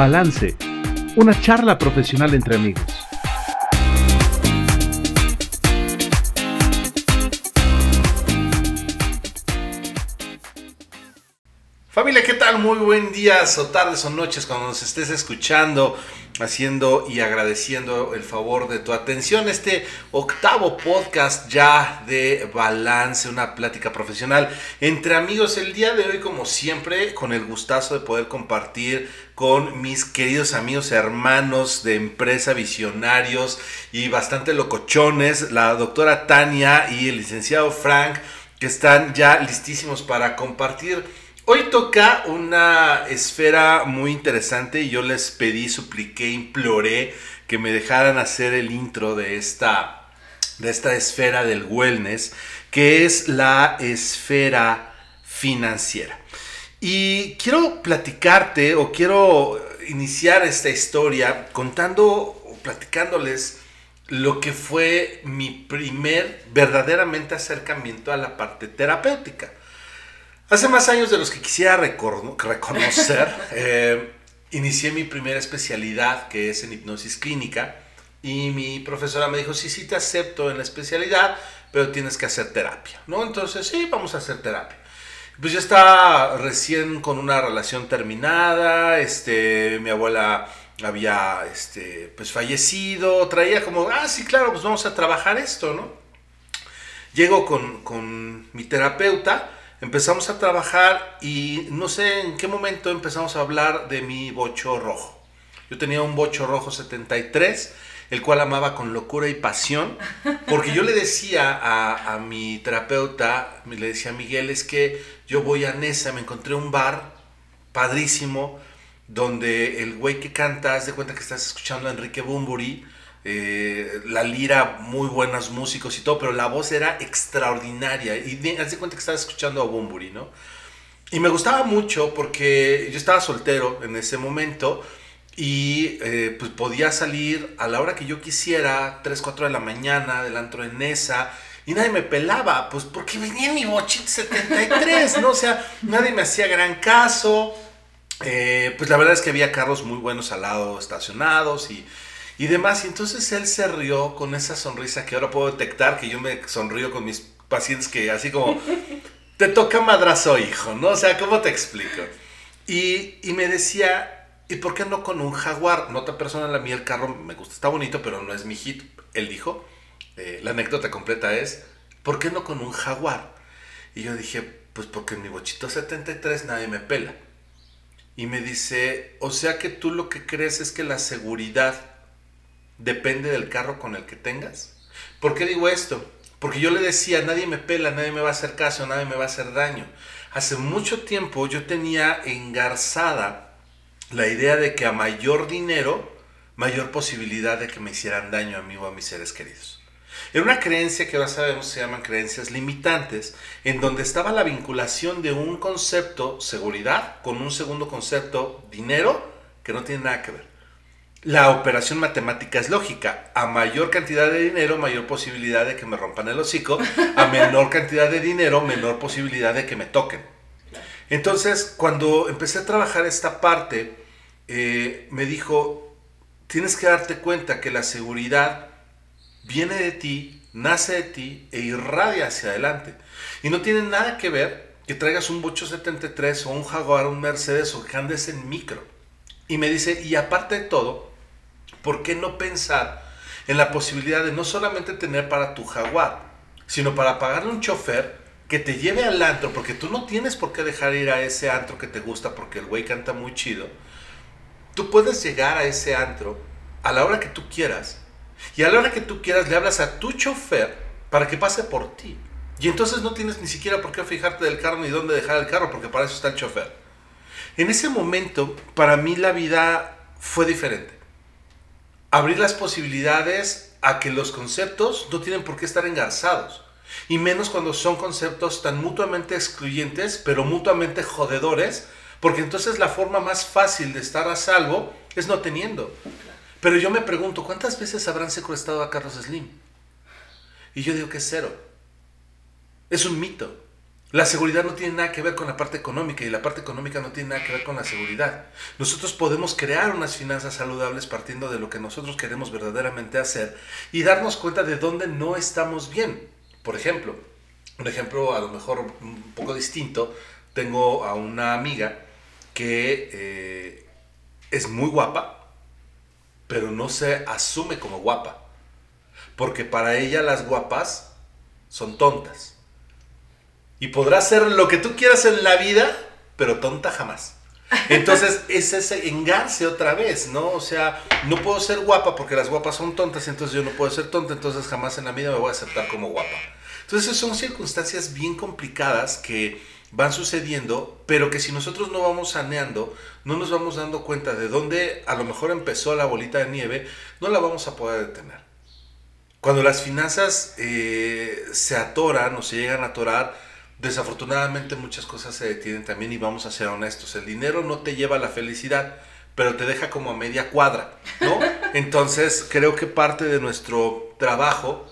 Balance, una charla profesional entre amigos. Familia, ¿qué tal? Muy buen día, o tardes o noches cuando nos estés escuchando, haciendo y agradeciendo el favor de tu atención. Este octavo podcast ya de balance, una plática profesional entre amigos. El día de hoy, como siempre, con el gustazo de poder compartir con mis queridos amigos, hermanos de empresa, visionarios y bastante locochones, la doctora Tania y el licenciado Frank, que están ya listísimos para compartir Hoy toca una esfera muy interesante y yo les pedí, supliqué, imploré que me dejaran hacer el intro de esta, de esta esfera del wellness, que es la esfera financiera. Y quiero platicarte o quiero iniciar esta historia contando o platicándoles lo que fue mi primer verdaderamente acercamiento a la parte terapéutica. Hace más años de los que quisiera reconocer, eh, inicié mi primera especialidad, que es en hipnosis clínica, y mi profesora me dijo, sí, sí te acepto en la especialidad, pero tienes que hacer terapia, ¿no? Entonces, sí, vamos a hacer terapia. Pues yo estaba recién con una relación terminada, este, mi abuela había, este, pues fallecido, traía como, ah, sí, claro, pues vamos a trabajar esto, ¿no? Llego con, con mi terapeuta, empezamos a trabajar y no sé en qué momento empezamos a hablar de mi bocho rojo. Yo tenía un bocho rojo 73, el cual amaba con locura y pasión, porque yo le decía a, mi terapeuta, le decía a Miguel, es que yo voy a Nesa, me encontré un bar padrísimo, donde el güey que canta, haz de cuenta que estás escuchando a Enrique Bumburi, eh, la lira, muy buenos músicos y todo, pero la voz era extraordinaria. Y haz de cuenta que estaba escuchando a Bumburi, ¿no? Y me gustaba mucho porque yo estaba soltero en ese momento y eh, pues podía salir a la hora que yo quisiera, 3, 4 de la mañana, del antro de Nesa, y nadie me pelaba, pues porque venía en mi bochito 73, ¿no? O sea, nadie me hacía gran caso. Eh, pues la verdad es que había carros muy buenos al lado estacionados y y demás. Y entonces él se rió con esa sonrisa que ahora puedo detectar, que yo me sonrío con mis pacientes que así como, te toca madrazo, hijo, ¿no? O sea, ¿cómo te explico? Y, me decía, ¿y por qué no con un jaguar? Nota personal, a mí el carro me gusta, está bonito, pero no es mi hit. Él dijo, eh, la anécdota completa es, ¿por qué no con un jaguar? Y yo dije, pues porque en mi bochito 73 nadie me pela. Y me dice, o sea que tú lo que crees es que la seguridad depende del carro con el que tengas. ¿Por qué digo esto? Porque yo le decía, nadie me pela, nadie me va a hacer caso, nadie me va a hacer daño. Hace mucho tiempo yo tenía engarzada la idea de que a mayor dinero, mayor posibilidad de que me hicieran daño a mí o a mis seres queridos. Era una creencia que ahora sabemos se llaman creencias limitantes, en donde estaba la vinculación de un concepto, seguridad, con un segundo concepto, dinero, que no tiene nada que ver. La operación matemática es lógica. A mayor cantidad de dinero, mayor posibilidad de que me rompan el hocico. A menor cantidad de dinero, menor posibilidad de que me toquen. Entonces, cuando empecé a trabajar esta parte, eh, me dijo, tienes que darte cuenta que la seguridad viene de ti, nace de ti e irradia hacia adelante. Y no tiene nada que ver que traigas un Bocho 73 o un Jaguar, un Mercedes o que andes en micro. Y me dice, y aparte de todo, ¿por qué no pensar en la posibilidad de no solamente tener para tu jaguar, sino para pagarle un chofer que te lleve al antro, porque tú no tienes por qué dejar ir a ese antro que te gusta porque el güey canta muy chido. Tú puedes llegar a ese antro a la hora que tú quieras y a la hora que tú quieras le hablas a tu chofer para que pase por ti. Y entonces no tienes ni siquiera por qué fijarte del carro ni dónde dejar el carro porque para eso está el chofer. En ese momento, para mí la vida fue diferente abrir las posibilidades a que los conceptos no tienen por qué estar engarzados. Y menos cuando son conceptos tan mutuamente excluyentes, pero mutuamente jodedores, porque entonces la forma más fácil de estar a salvo es no teniendo. Pero yo me pregunto, ¿cuántas veces habrán secuestrado a Carlos Slim? Y yo digo que cero. Es un mito. La seguridad no tiene nada que ver con la parte económica y la parte económica no tiene nada que ver con la seguridad. Nosotros podemos crear unas finanzas saludables partiendo de lo que nosotros queremos verdaderamente hacer y darnos cuenta de dónde no estamos bien. Por ejemplo, un ejemplo a lo mejor un poco distinto, tengo a una amiga que eh, es muy guapa, pero no se asume como guapa. Porque para ella las guapas son tontas y podrás ser lo que tú quieras en la vida, pero tonta jamás. Entonces es ese engarce otra vez, ¿no? O sea, no puedo ser guapa porque las guapas son tontas, entonces yo no puedo ser tonta, entonces jamás en la vida me voy a aceptar como guapa. Entonces son circunstancias bien complicadas que van sucediendo, pero que si nosotros no vamos saneando, no nos vamos dando cuenta de dónde a lo mejor empezó la bolita de nieve, no la vamos a poder detener. Cuando las finanzas eh, se atoran o se llegan a atorar, desafortunadamente muchas cosas se detienen también y vamos a ser honestos. El dinero no te lleva a la felicidad, pero te deja como a media cuadra, ¿no? Entonces creo que parte de nuestro trabajo,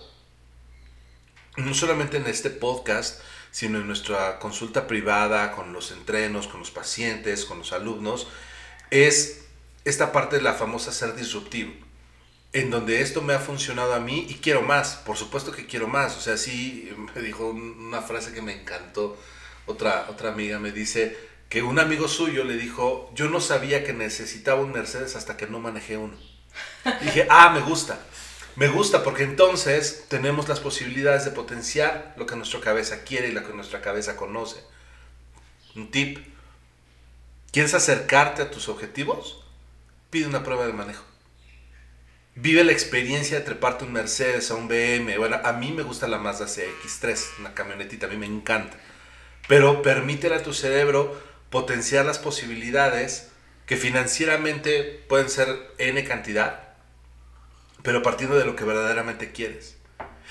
no solamente en este podcast, sino en nuestra consulta privada, con los entrenos, con los pacientes, con los alumnos, es esta parte de la famosa ser disruptivo en donde esto me ha funcionado a mí y quiero más, por supuesto que quiero más. O sea, sí, me dijo una frase que me encantó, otra, otra amiga me dice que un amigo suyo le dijo, yo no sabía que necesitaba un Mercedes hasta que no manejé uno. dije, ah, me gusta, me gusta porque entonces tenemos las posibilidades de potenciar lo que nuestra cabeza quiere y lo que nuestra cabeza conoce. Un tip, ¿quieres acercarte a tus objetivos? Pide una prueba de manejo vive la experiencia de treparte un Mercedes, a un BM. Bueno, a mí me gusta la Mazda CX3, una camionetita, a mí me encanta. Pero permítele a tu cerebro potenciar las posibilidades que financieramente pueden ser N cantidad, pero partiendo de lo que verdaderamente quieres.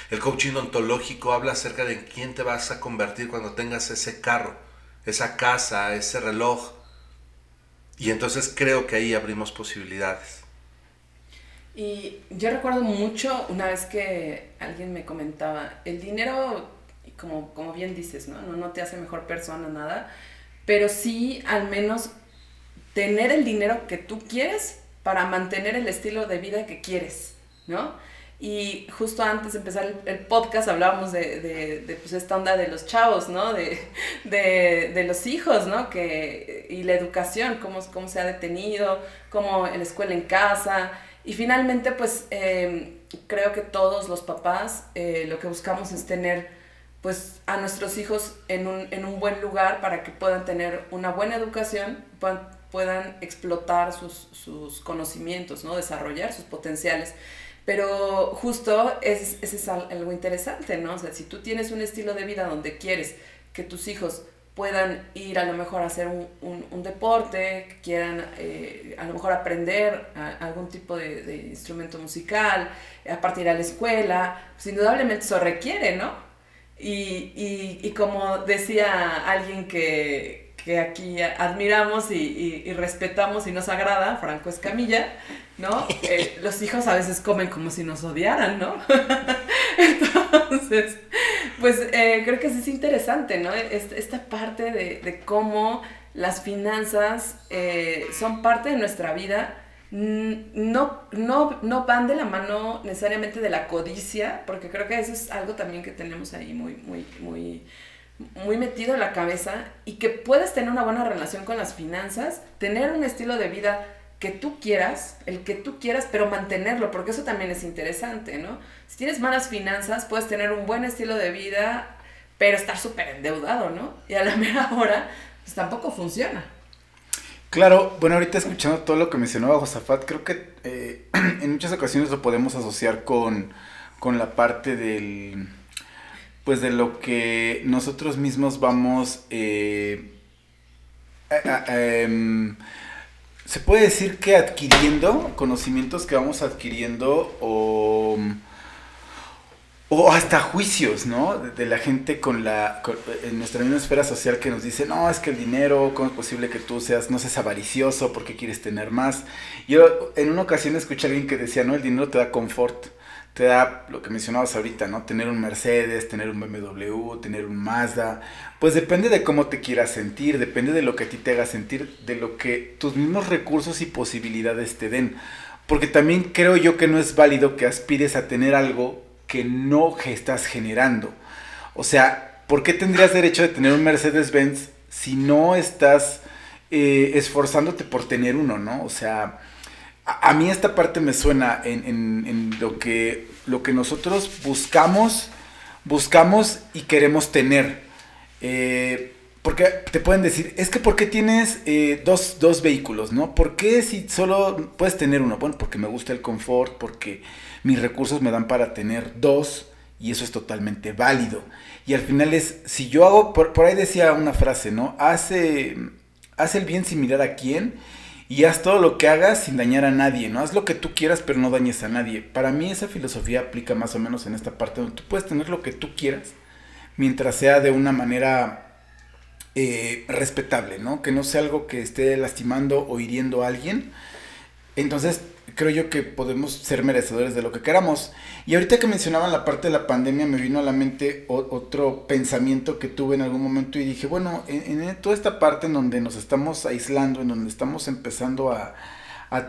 El coaching ontológico habla acerca de quién te vas a convertir cuando tengas ese carro, esa casa, ese reloj. Y entonces creo que ahí abrimos posibilidades. Y yo recuerdo mucho una vez que alguien me comentaba, el dinero, como, como bien dices, ¿no? ¿no? No te hace mejor persona, nada, pero sí al menos tener el dinero que tú quieres para mantener el estilo de vida que quieres, ¿no? Y justo antes de empezar el, podcast hablábamos de, de, de pues esta onda de los chavos, ¿no? De, de, los hijos, ¿no? Que, y la educación, cómo, cómo se ha detenido, cómo la escuela en casa, y finalmente, pues em, creo que todos los papás eh, lo que buscamos es tener pues a nuestros hijos en un, en un buen lugar para que puedan tener una buena educación, puedan, puedan explotar sus, sus, conocimientos, ¿no? desarrollar sus potenciales. Pero justo es, es algo interesante, ¿no? O sea, si tú tienes un estilo de vida donde quieres que tus hijos puedan ir a lo mejor a hacer un, un, deporte, quieran eh, a lo mejor aprender algún tipo de, instrumento musical, a partir a la escuela, pues indudablemente eso requiere, ¿no? Y, y, y como decía alguien que, que aquí admiramos y, y, respetamos y nos agrada, Franco Escamilla, ¿no? Eh, los hijos a veces comen como si nos odiaran, ¿no? Entonces, pues eh, creo que es interesante, ¿no? Esta parte de, cómo las finanzas eh, son parte de nuestra vida. No, no, no van de la mano necesariamente de la codicia, porque creo que eso es algo también que tenemos ahí muy, muy, muy, muy metido en la cabeza y que puedes tener una buena relación con las finanzas, tener un estilo de vida que tú quieras, el que tú quieras, pero mantenerlo, porque eso también es interesante, ¿no? Si tienes malas finanzas, puedes tener un buen estilo de vida, pero estar súper endeudado, ¿no? Y a la mera hora, pues tampoco funciona. Claro, bueno, ahorita escuchando todo lo que mencionaba Josafat, creo que eh, en muchas ocasiones lo podemos asociar con, con la parte del, pues de lo que nosotros mismos vamos, eh, em, se puede decir que adquiriendo conocimientos que vamos adquiriendo o, o hasta juicios, ¿no? De, la gente con la, en nuestra misma esfera social que nos dice, no, es que el dinero, ¿cómo es posible que tú seas, no seas avaricioso porque quieres tener más? Yo en una ocasión escuché a alguien que decía, no, el dinero te da confort te da lo que mencionabas ahorita, ¿no? Tener un Mercedes, tener un BMW, tener un Mazda. Pues depende de cómo te quieras sentir, depende de lo que a ti te haga sentir, de lo que tus mismos recursos y posibilidades te den. Porque también creo yo que no es válido que aspires a tener algo que no estás generando. O sea, ¿por qué tendrías derecho de tener un Mercedes-Benz si no estás eh, esforzándote por tener uno, ¿no? O sea, a, mí esta parte me suena en, lo, que, lo que nosotros buscamos, buscamos y queremos tener. Eh, porque te pueden decir, es que ¿por qué tienes eh, dos, dos, vehículos, no? ¿Por qué si solo puedes tener uno? Bueno, porque me gusta el confort, porque mis recursos me dan para tener dos y eso es totalmente válido. Y al final es, si yo hago, por, por ahí decía una frase, ¿no? Hace, hace el bien sin mirar a quién y haz todo lo que hagas sin dañar a nadie, ¿no? Haz lo que tú quieras, pero no dañes a nadie. Para mí esa filosofía aplica más o menos en esta parte donde tú puedes tener lo que tú quieras, mientras sea de una manera eh, respetable, ¿no? Que no sea algo que esté lastimando o hiriendo a alguien. Entonces, creo yo que podemos ser merecedores de lo que queramos. Y ahorita que mencionaban la parte de la pandemia, me vino a la mente otro pensamiento que tuve en algún momento y dije, bueno, en, toda esta parte en donde nos estamos aislando, en donde estamos empezando a,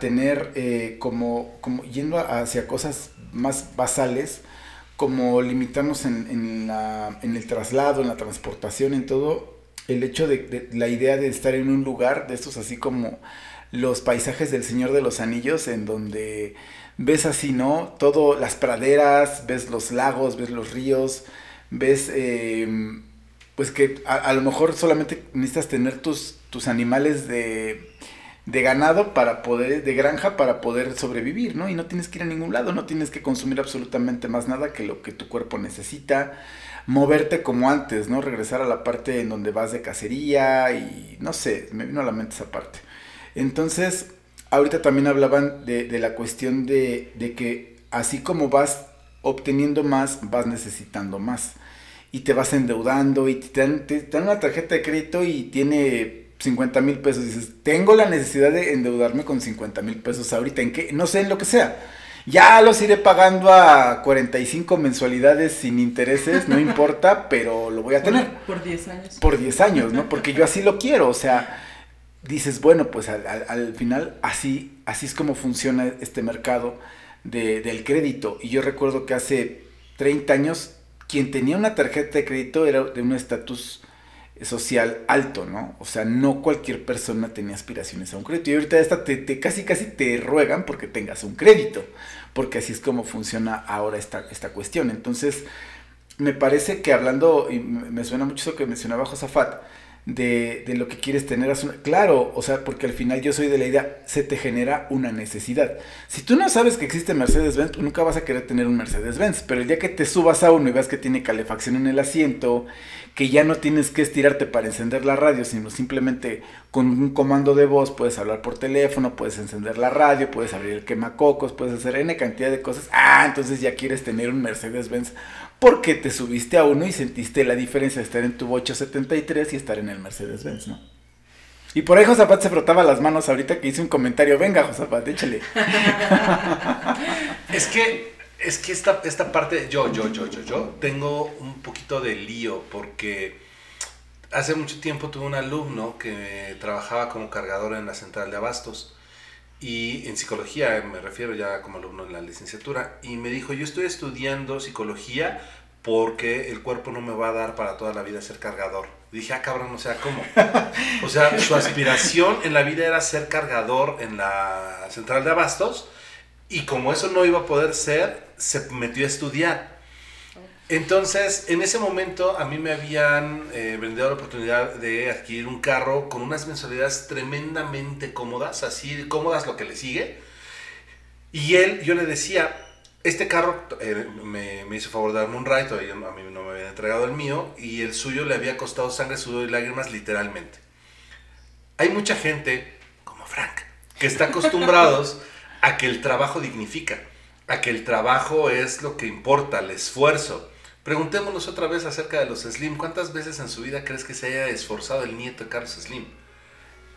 tener eh, como, como yendo hacia cosas más basales, como limitarnos en, en, la, en el traslado, en la transportación, en todo, el hecho de la idea de estar en un lugar de estos así como los paisajes del Señor de los Anillos, en donde ves así, ¿no? Todo, las praderas, ves los lagos, ves los ríos, ves, em, pues que a, lo mejor solamente necesitas tener tus, tus animales de, de ganado para poder, de granja para poder sobrevivir, ¿no? Y no tienes que ir a ningún lado, no tienes que consumir absolutamente más nada que lo que tu cuerpo necesita, moverte como antes, ¿no? Regresar a la parte en donde vas de cacería y no sé, me vino a la mente esa parte. Entonces, ahorita también hablaban de, la cuestión de, que así como vas obteniendo más, vas necesitando más. Y te vas endeudando y te dan, una tarjeta de crédito y tiene 50 mil pesos. dices, tengo la necesidad de endeudarme con 50 mil pesos ahorita. ¿En qué? No sé, en lo que sea. Ya los iré pagando a 45 mensualidades sin intereses, no importa, pero lo voy a tener. Por 10 años. Por 10 años, ¿no? Porque yo así lo quiero, o sea, dices, bueno, pues al, final así, así es como funciona este mercado del crédito. Y yo recuerdo que hace 30 años quien tenía una tarjeta de crédito era de un estatus social alto, ¿no? O sea, no cualquier persona tenía aspiraciones a un crédito. Y ahorita esta te, casi casi te ruegan porque tengas un crédito, porque así es como funciona ahora esta, esta cuestión. Entonces, me parece que hablando, y me suena mucho eso que mencionaba Josafat, de, de, lo que quieres tener. Claro, o sea, porque al final yo soy de la idea, se te genera una necesidad. Si tú no sabes que existe Mercedes-Benz, nunca vas a querer tener un Mercedes-Benz. Pero el día que te subas a uno y veas que tiene calefacción en el asiento, que ya no tienes que estirarte para encender la radio, sino simplemente con un comando de voz puedes hablar por teléfono, puedes encender la radio, puedes abrir el quemacocos, puedes hacer N cantidad de cosas. Ah, entonces ya quieres tener un Mercedes-Benz porque te subiste a uno y sentiste la diferencia de estar en tu 873 y estar en el Mercedes-Benz, ¿no? Y por ahí Josapat se frotaba las manos ahorita que hice un comentario. Venga, Josapat, échale. es que, es que esta, esta parte, yo, yo, yo, yo, yo, tengo un poquito de lío porque hace mucho tiempo tuve un alumno que trabajaba como cargador en la central de abastos y en psicología, me refiero ya como alumno en la licenciatura, y me dijo, yo estoy estudiando psicología porque el cuerpo no me va a dar para toda la vida ser cargador. dije, ah, cabrón, o sea, ¿cómo? O sea, su aspiración en la vida era ser cargador en la central de abastos, y como eso no iba a poder ser, se metió a estudiar. Entonces, en ese momento a mí me habían eh, vendido la oportunidad de adquirir un carro con unas mensualidades tremendamente cómodas, así cómodas lo que le sigue. Y él, yo le decía, este carro eh, me, me, hizo favor de darme un ride, todavía a mí no me habían entregado el mío, y el suyo le había costado sangre, sudor y lágrimas literalmente. Hay mucha gente, como Frank, que está acostumbrados a que el trabajo dignifica, a que el trabajo es lo que importa, el esfuerzo. Preguntémonos otra vez acerca de los Slim. ¿Cuántas veces en su vida crees que se haya esforzado el nieto de Carlos Slim?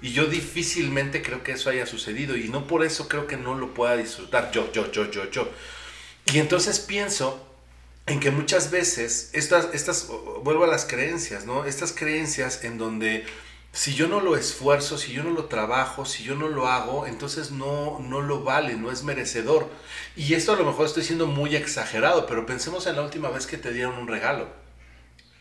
Y yo difícilmente creo que eso haya sucedido y no por eso creo que no lo pueda disfrutar. Yo, yo, yo, yo, yo. Y entonces pienso en que muchas veces, estas, estas, vuelvo a las creencias, ¿no? Estas creencias en donde si yo no lo esfuerzo, si yo no lo trabajo, si yo no lo hago, entonces no, no lo vale, no es merecedor. Y esto a lo mejor estoy siendo muy exagerado, pero pensemos en la última vez que te dieron un regalo.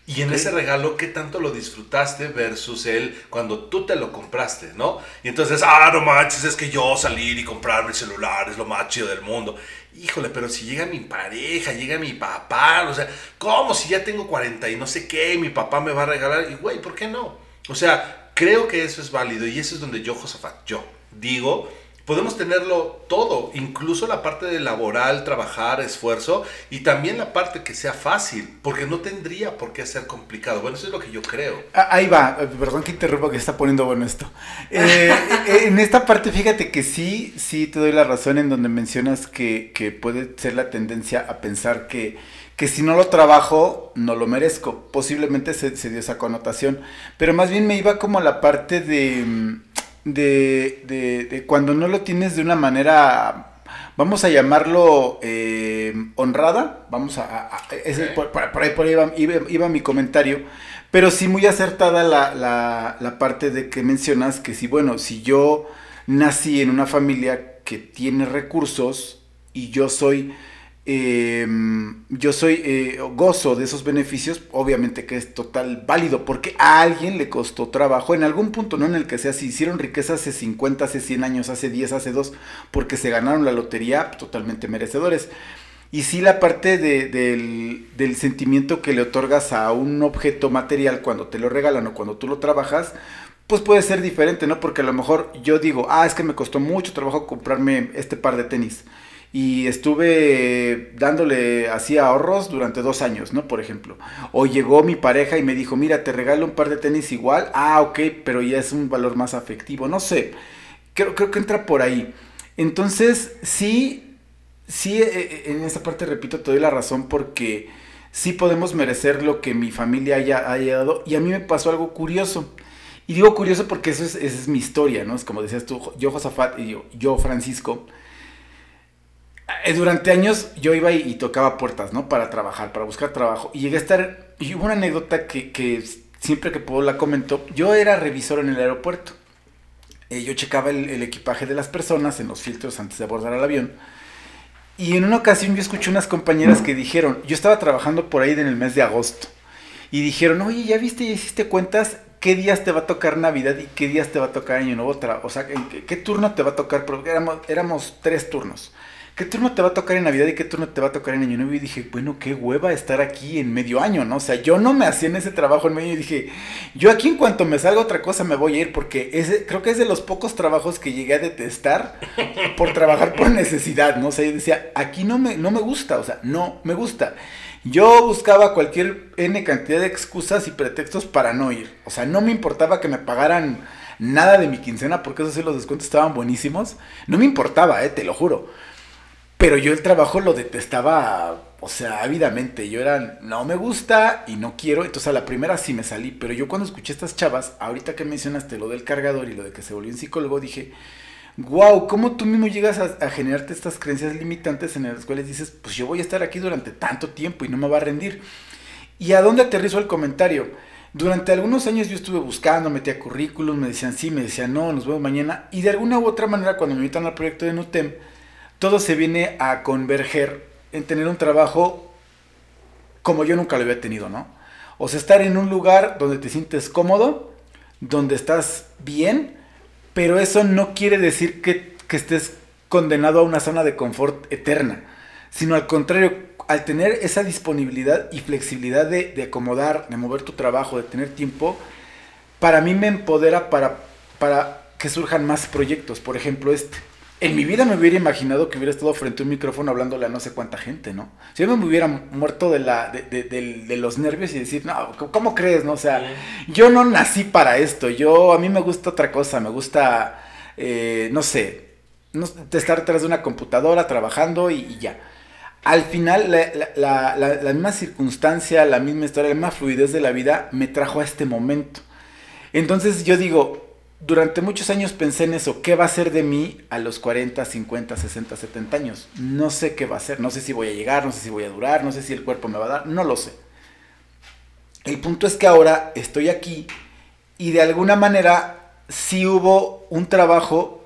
Y en ese regalo, ¿qué tanto lo disfrutaste versus él cuando tú te lo compraste, no? Y entonces, ah, no manches, es que yo salir y comprarme el celular es lo más chido del mundo. Híjole, pero si llega mi pareja, llega mi papá, o sea, ¿cómo si ya tengo 40 y no sé qué, mi papá me va a regalar? Y güey, ¿por qué no? O sea, creo que eso es válido y eso es donde yo, Josafat, yo digo podemos tenerlo todo, incluso la parte de laboral, trabajar, esfuerzo y también la parte que sea fácil, porque no tendría por qué ser complicado. Bueno, eso es lo que yo creo. Ah, ahí va, eh, perdón que interrumpa que está poniendo bueno esto. Eh, eh, en esta parte, fíjate que sí, sí te doy la razón en donde mencionas que, que puede ser la tendencia a pensar que, que si no lo trabajo, no lo merezco. Posiblemente se, se dio esa connotación, pero más bien me iba como a la parte de mm, de, de, de, cuando no lo tienes de una manera, vamos a llamarlo eh, honrada, vamos a, ese, por, ahí, por ahí iba, mi comentario, pero sí muy acertada la, la, la parte de que mencionas que si, bueno, si yo nací en una familia que tiene recursos y yo soy eh, yo soy eh, gozo de esos beneficios, obviamente que es total válido, porque a alguien le costó trabajo en algún punto, no en el que sea, si hicieron riqueza hace 50, hace 100 años, hace 10, hace 2, porque se ganaron la lotería, totalmente merecedores. Y sí la parte de, del, del, sentimiento que le otorgas a un objeto material cuando te lo regalan o cuando tú lo trabajas, pues puede ser diferente, ¿no? Porque a lo mejor yo digo, ah, es que me costó mucho trabajo comprarme este par de tenis y estuve dándole así ahorros durante dos años, ¿no? Por ejemplo. O llegó mi pareja y me dijo, mira, te regalo un par de tenis igual. Ah, ok, pero ya es un valor más afectivo. No sé, creo, creo que entra por ahí. Entonces, sí, sí, eh, eh, en esa parte, repito, te doy la razón porque sí podemos merecer lo que mi familia haya, haya dado. Y a mí me pasó algo curioso. Y digo curioso porque eso es, esa es mi historia, ¿no? Es como decías tú, yo Josafat y yo, yo Francisco durante años yo iba y, tocaba puertas, ¿no? Para trabajar, para buscar trabajo. Y llegué a estar, y hubo una anécdota que, siempre que puedo la comento, yo era revisor en el aeropuerto. Eh, yo checaba el, equipaje de las personas en los filtros antes de abordar al avión. Y en una ocasión yo escuché unas compañeras que dijeron, yo estaba trabajando por ahí en el mes de agosto. Y dijeron, oye, ¿ya viste, ya hiciste cuentas? ¿Qué días te va a tocar Navidad y qué días te va a tocar Año Nuevo? O sea, ¿qué, qué turno te va a tocar? Porque éramos, éramos tres turnos. ¿Qué turno te va a tocar en Navidad y qué turno te va a tocar en Año Nuevo? Y dije, bueno, qué hueva estar aquí en medio año, ¿no? O sea, yo no me hacía en ese trabajo en medio y dije, yo aquí en cuanto me salga otra cosa me voy a ir porque ese, creo que es de los pocos trabajos que llegué a detestar por trabajar por necesidad, ¿no? O sea, yo decía, aquí no me, no me gusta, o sea, no me gusta. Yo buscaba cualquier N cantidad de excusas y pretextos para no ir. O sea, no me importaba que me pagaran nada de mi quincena porque eso sí los descuentos estaban buenísimos. No me importaba, eh, te lo juro. Pero yo el trabajo lo detestaba, o sea, ávidamente. Yo era, no me gusta y no quiero. Entonces a la primera sí me salí. Pero yo cuando escuché estas chavas, ahorita que mencionaste lo del cargador y lo de que se volvió un psicólogo, dije, wow, ¿cómo tú mismo llegas a, generarte estas creencias limitantes en las cuales dices, pues yo voy a estar aquí durante tanto tiempo y no me va a rendir? ¿Y a dónde aterrizo el comentario? Durante algunos años yo estuve buscando, metía currículum, me decían sí, me decían no, nos vemos mañana. Y de alguna u otra manera, cuando me invitan al proyecto de NUTEM, todo se viene a converger en tener un trabajo como yo nunca lo había tenido, ¿no? O sea, estar en un lugar donde te sientes cómodo, donde estás bien, pero eso no quiere decir que, estés condenado a una zona de confort eterna, sino al contrario, al tener esa disponibilidad y flexibilidad de, acomodar, de mover tu trabajo, de tener tiempo, para mí me empodera para, para que surjan más proyectos, por ejemplo este en mi vida me hubiera imaginado que hubiera estado frente a un micrófono hablándole a no sé cuánta gente, ¿no? Si yo me hubiera muerto de, la, de, los nervios y decir, no, ¿cómo crees, no? O sea, yo no nací para esto, yo, a mí me gusta otra cosa, me gusta, eh, no sé, no, estar detrás de una computadora trabajando y, ya. Al final, la, la misma circunstancia, la misma historia, la misma fluidez de la vida me trajo a este momento. Entonces yo digo, durante muchos años pensé en eso, ¿qué va a ser de mí a los 40, 50, 60, 70 años? No sé qué va a ser, no sé si voy a llegar, no sé si voy a durar, no sé si el cuerpo me va a dar, no lo sé. El punto es que ahora estoy aquí y de alguna manera sí hubo un trabajo,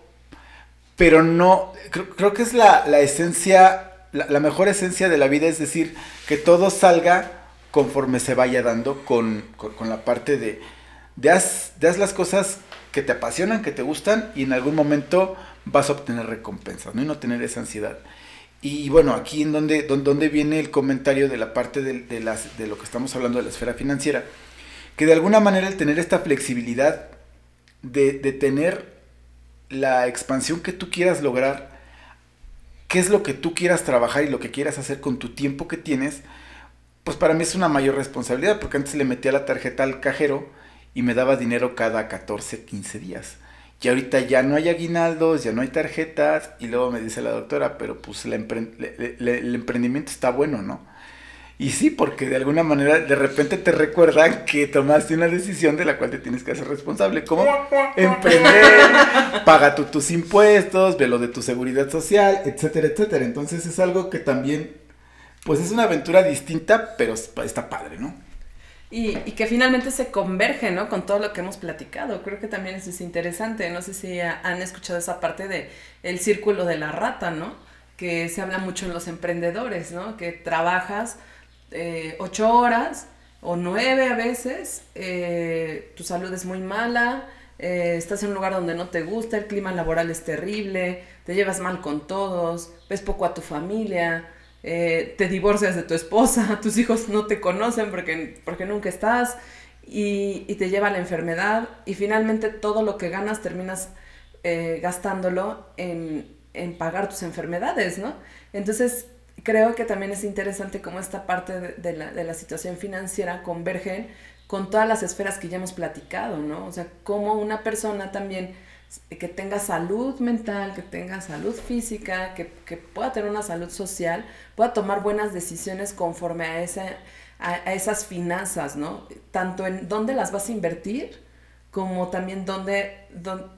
pero no, creo, que es la, esencia, la, mejor esencia de la vida, es decir, que todo salga conforme se vaya dando con, la parte de, de haz, las cosas que te apasionan, que te gustan y en algún momento vas a obtener recompensas, ¿no? Y no tener esa ansiedad. Y bueno, aquí en donde, donde viene el comentario de la parte de, las, de lo que estamos hablando de la esfera financiera, que de alguna manera el tener esta flexibilidad de, de tener la expansión que tú quieras lograr, qué es lo que tú quieras trabajar y lo que quieras hacer con tu tiempo que tienes, pues para mí es una mayor responsabilidad, porque antes le metía la tarjeta al cajero y me daba dinero cada 14, 15 días. Y ahorita ya no hay aguinaldos, ya no hay tarjetas. Y luego me dice la doctora, pero pues el emprendimiento está bueno, ¿no? Y sí, porque de alguna manera de repente te recuerdan que tomaste una decisión de la cual te tienes que hacer responsable. Como emprender, paga tus impuestos, ve lo de tu seguridad social, etcétera, etcétera. Entonces es algo que también, pues es una aventura distinta, pero está padre, ¿no? Y, que finalmente se converge, ¿no? Con todo lo que hemos platicado. Creo que también eso es interesante. No sé si han escuchado esa parte de el círculo de la rata, ¿no? Que se habla mucho en los emprendedores, ¿no? Que trabajas eh, ocho horas o nueve a veces, eh, tu salud es muy mala, eh, estás en un lugar donde no te gusta, el clima laboral es terrible, te llevas mal con todos, ves poco a tu familia, eh, te divorcias de tu esposa, tus hijos no te conocen porque, porque nunca estás y, te lleva a la enfermedad y finalmente todo lo que ganas terminas eh, gastándolo en, pagar tus enfermedades, ¿no? Entonces creo que también es interesante cómo esta parte de, la, de la situación financiera convergen con todas las esferas que ya hemos platicado, ¿no? O sea, cómo una persona también que tenga salud mental, que tenga salud física, que, pueda tener una salud social, pueda tomar buenas decisiones conforme a, a, esas finanzas, ¿no? Tanto en dónde las vas a invertir, como también dónde,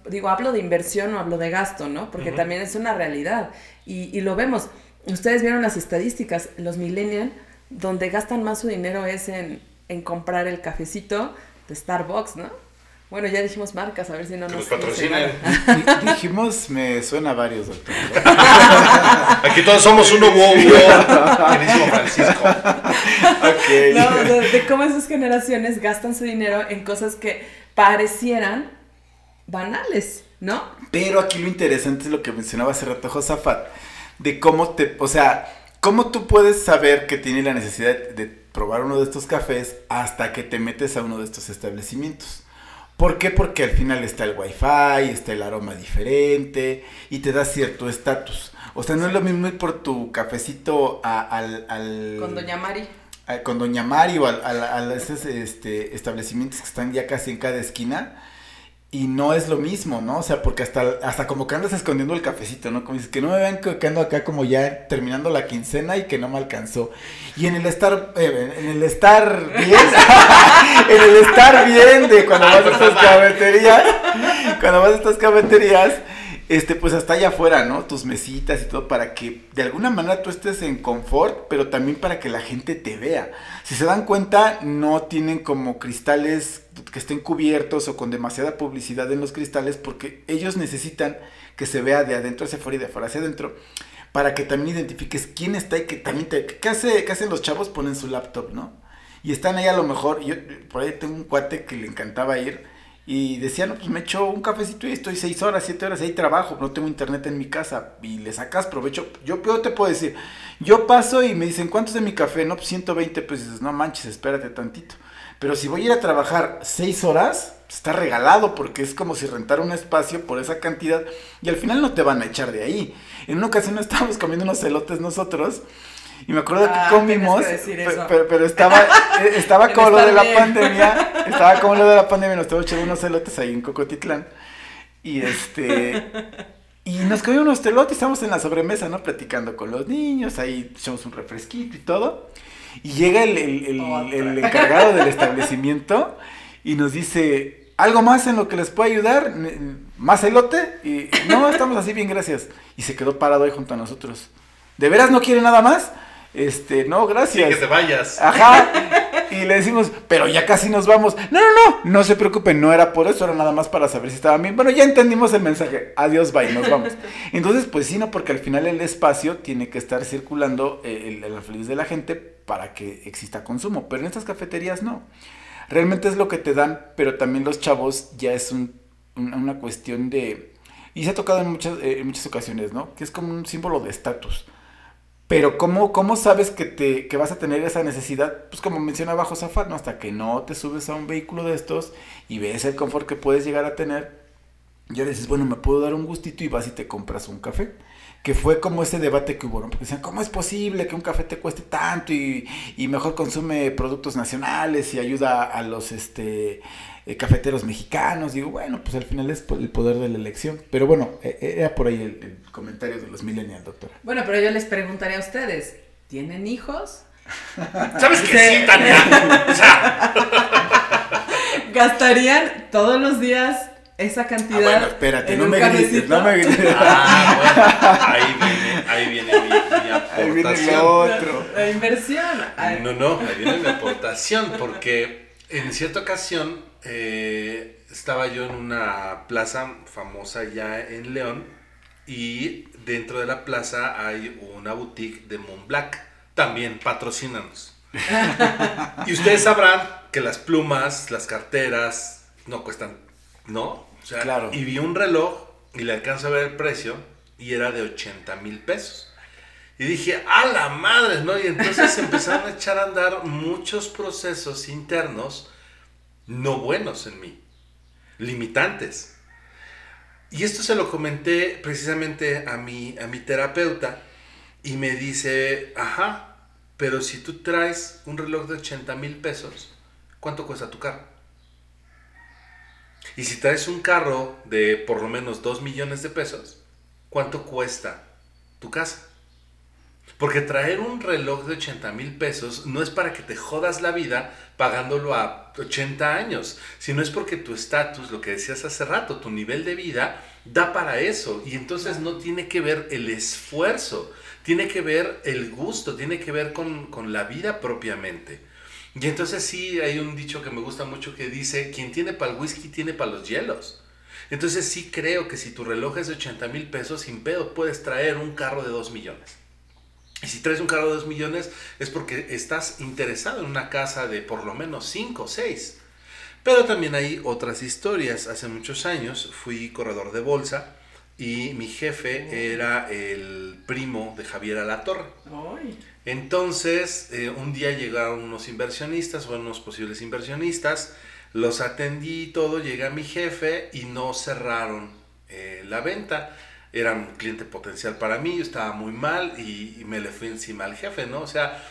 digo, hablo de inversión o hablo de gasto, ¿no? Porque también es una realidad. Y, y, lo vemos. Ustedes vieron las estadísticas, los millennials, donde gastan más su dinero es en, en comprar el cafecito de Starbucks, ¿no? Bueno, ya dijimos marcas, a ver si no nos... patrocinan. dijimos, me suena a varios, doctor. Aquí todos somos uno wow, wow. Francisco. Okay. No, de, cómo esas generaciones gastan su dinero en cosas que parecieran banales, ¿no? Pero aquí lo interesante es lo que mencionaba hace rato Josafat, de cómo te, o sea, cómo tú puedes saber que tienes la necesidad de probar uno de estos cafés hasta que te metes a uno de estos establecimientos. ¿Por qué? Porque al final está el wifi, está el aroma diferente y te da cierto estatus. O sea, no es lo mismo ir por tu cafecito al, al... Con Doña Mari. con Doña Mari o a, a, esos este, establecimientos que están ya casi en cada esquina y no es lo mismo, ¿no? O sea, porque hasta, hasta como que andas escondiendo el cafecito, ¿no? Como dices, que no me vean que ando acá como ya terminando la quincena y que no me alcanzó. Y en el estar, eh, en el estar bien, en el estar bien de cuando vas a estas cafeterías, cuando vas a estas cafeterías, este, pues hasta allá afuera, ¿no? Tus mesitas y todo para que de alguna manera tú estés en confort, pero también para que la gente te vea. Si se dan cuenta, no tienen como cristales que estén cubiertos o con demasiada publicidad en los cristales porque ellos necesitan que se vea de adentro hacia afuera y de afuera hacia adentro para que también identifiques quién está y que también te... ¿Qué, hace, qué hacen los chavos? Ponen su laptop, ¿no? Y están ahí a lo mejor, yo por ahí tengo un cuate que le encantaba ir y decía, no, pues me echo un cafecito y estoy seis horas, siete horas ahí trabajo, no tengo internet en mi casa y le sacas provecho. Yo, yo te puedo decir, yo paso y me dicen, ¿cuánto es de mi café? No, pues 120 pues dices, no manches, espérate tantito. Pero si voy a ir a trabajar seis horas, está regalado porque es como si rentara un espacio por esa cantidad y al final no te van a echar de ahí. En una ocasión estábamos comiendo unos celotes nosotros y me acuerdo que ah, comimos, pero, estaba, eh, estaba como lo de la pandemia, estaba como lo de la pandemia, nos estaba echando unos celotes ahí en Cocotitlán. Y este, y nos comimos unos celotes, estamos en la sobremesa, ¿no? Platicando con los niños, ahí echamos un refresquito y todo. Y llega el, el, el, el encargado del establecimiento y nos dice, ¿algo más en lo que les pueda ayudar? ¿Más elote? Y no, estamos así bien, gracias. Y se quedó parado ahí junto a nosotros. ¿De veras no quiere nada más? Este, no, gracias. Sí, que te vayas. Ajá. Y le decimos, pero ya casi nos vamos. No, no, no, no se preocupen, no era por eso, era nada más para saber si estaban bien. Bueno, ya entendimos el mensaje. Adiós, bye, nos vamos. Entonces, pues sí, no, porque al final el espacio tiene que estar circulando eh, el, el feliz de la gente para que exista consumo. Pero en estas cafeterías no. Realmente es lo que te dan, pero también los chavos ya es un, una cuestión de... Y se ha tocado en muchas, eh, en muchas ocasiones, ¿no? Que es como un símbolo de estatus pero ¿cómo, cómo sabes que, te, que vas a tener esa necesidad? Pues como mencionaba Josafat, ¿no? Hasta que no te subes a un vehículo de estos y ves el confort que puedes llegar a tener, ya dices, bueno, me puedo dar un gustito y vas y te compras un café. Que fue como ese debate que hubo, ¿no? Porque decían, ¿cómo es posible que un café te cueste tanto y, y mejor consume productos nacionales y ayuda a los, este, eh, cafeteros mexicanos. Digo, bueno, pues al final es el poder de la elección. Pero bueno, eh, eh, era por ahí el, comentario de los millennials, doctora. Bueno, pero yo les preguntaría a ustedes, ¿tienen hijos? ¿Sabes que sí, Tania? O sea... ¿Gastarían todos los días esa cantidad. Ah, bueno, espérate, no me grites, no me grites. Ah, bueno, ahí viene, ahí viene mi, mi aportación. Ahí viene lo otro. La, la inversión. No, no, ahí viene mi aportación, porque en cierta ocasión eh, estaba yo en una plaza famosa ya en León y dentro de la plaza hay una boutique de Montblanc. También patrocínanos. y ustedes sabrán que las plumas, las carteras, no cuestan, ¿no? O sea, claro. Y vi un reloj y le alcanzo a ver el precio y era de 80 mil pesos. Y dije, a la madre, ¿no? Y entonces empezaron a echar a andar muchos procesos internos no buenos en mí, limitantes. Y esto se lo comenté precisamente a mi, a mi terapeuta y me dice, ajá, pero si tú traes un reloj de 80 mil pesos, ¿cuánto cuesta tu carro? Y si traes un carro de por lo menos 2 millones de pesos, ¿cuánto cuesta tu casa? Porque traer un reloj de 80 mil pesos no es para que te jodas la vida pagándolo a 80 años, sino es porque tu estatus, lo que decías hace rato, tu nivel de vida da para eso. Y entonces no tiene que ver el esfuerzo, tiene que ver el gusto, tiene que ver con, con la vida propiamente. Y entonces sí, hay un dicho que me gusta mucho que dice, quien tiene para el whisky tiene para los hielos. Entonces sí creo que si tu reloj es de 80 mil pesos, sin pedo puedes traer un carro de 2 millones. Y si traes un carro de 2 millones es porque estás interesado en una casa de por lo menos 5 o 6. Pero también hay otras historias. Hace muchos años fui corredor de bolsa y mi jefe era el primo de Javier Alatorre. Entonces, eh, un día llegaron unos inversionistas, o unos posibles inversionistas, los atendí y todo, llega mi jefe y no cerraron eh, la venta era un cliente potencial para mí, yo estaba muy mal y, me le fui encima al jefe, ¿no? O sea,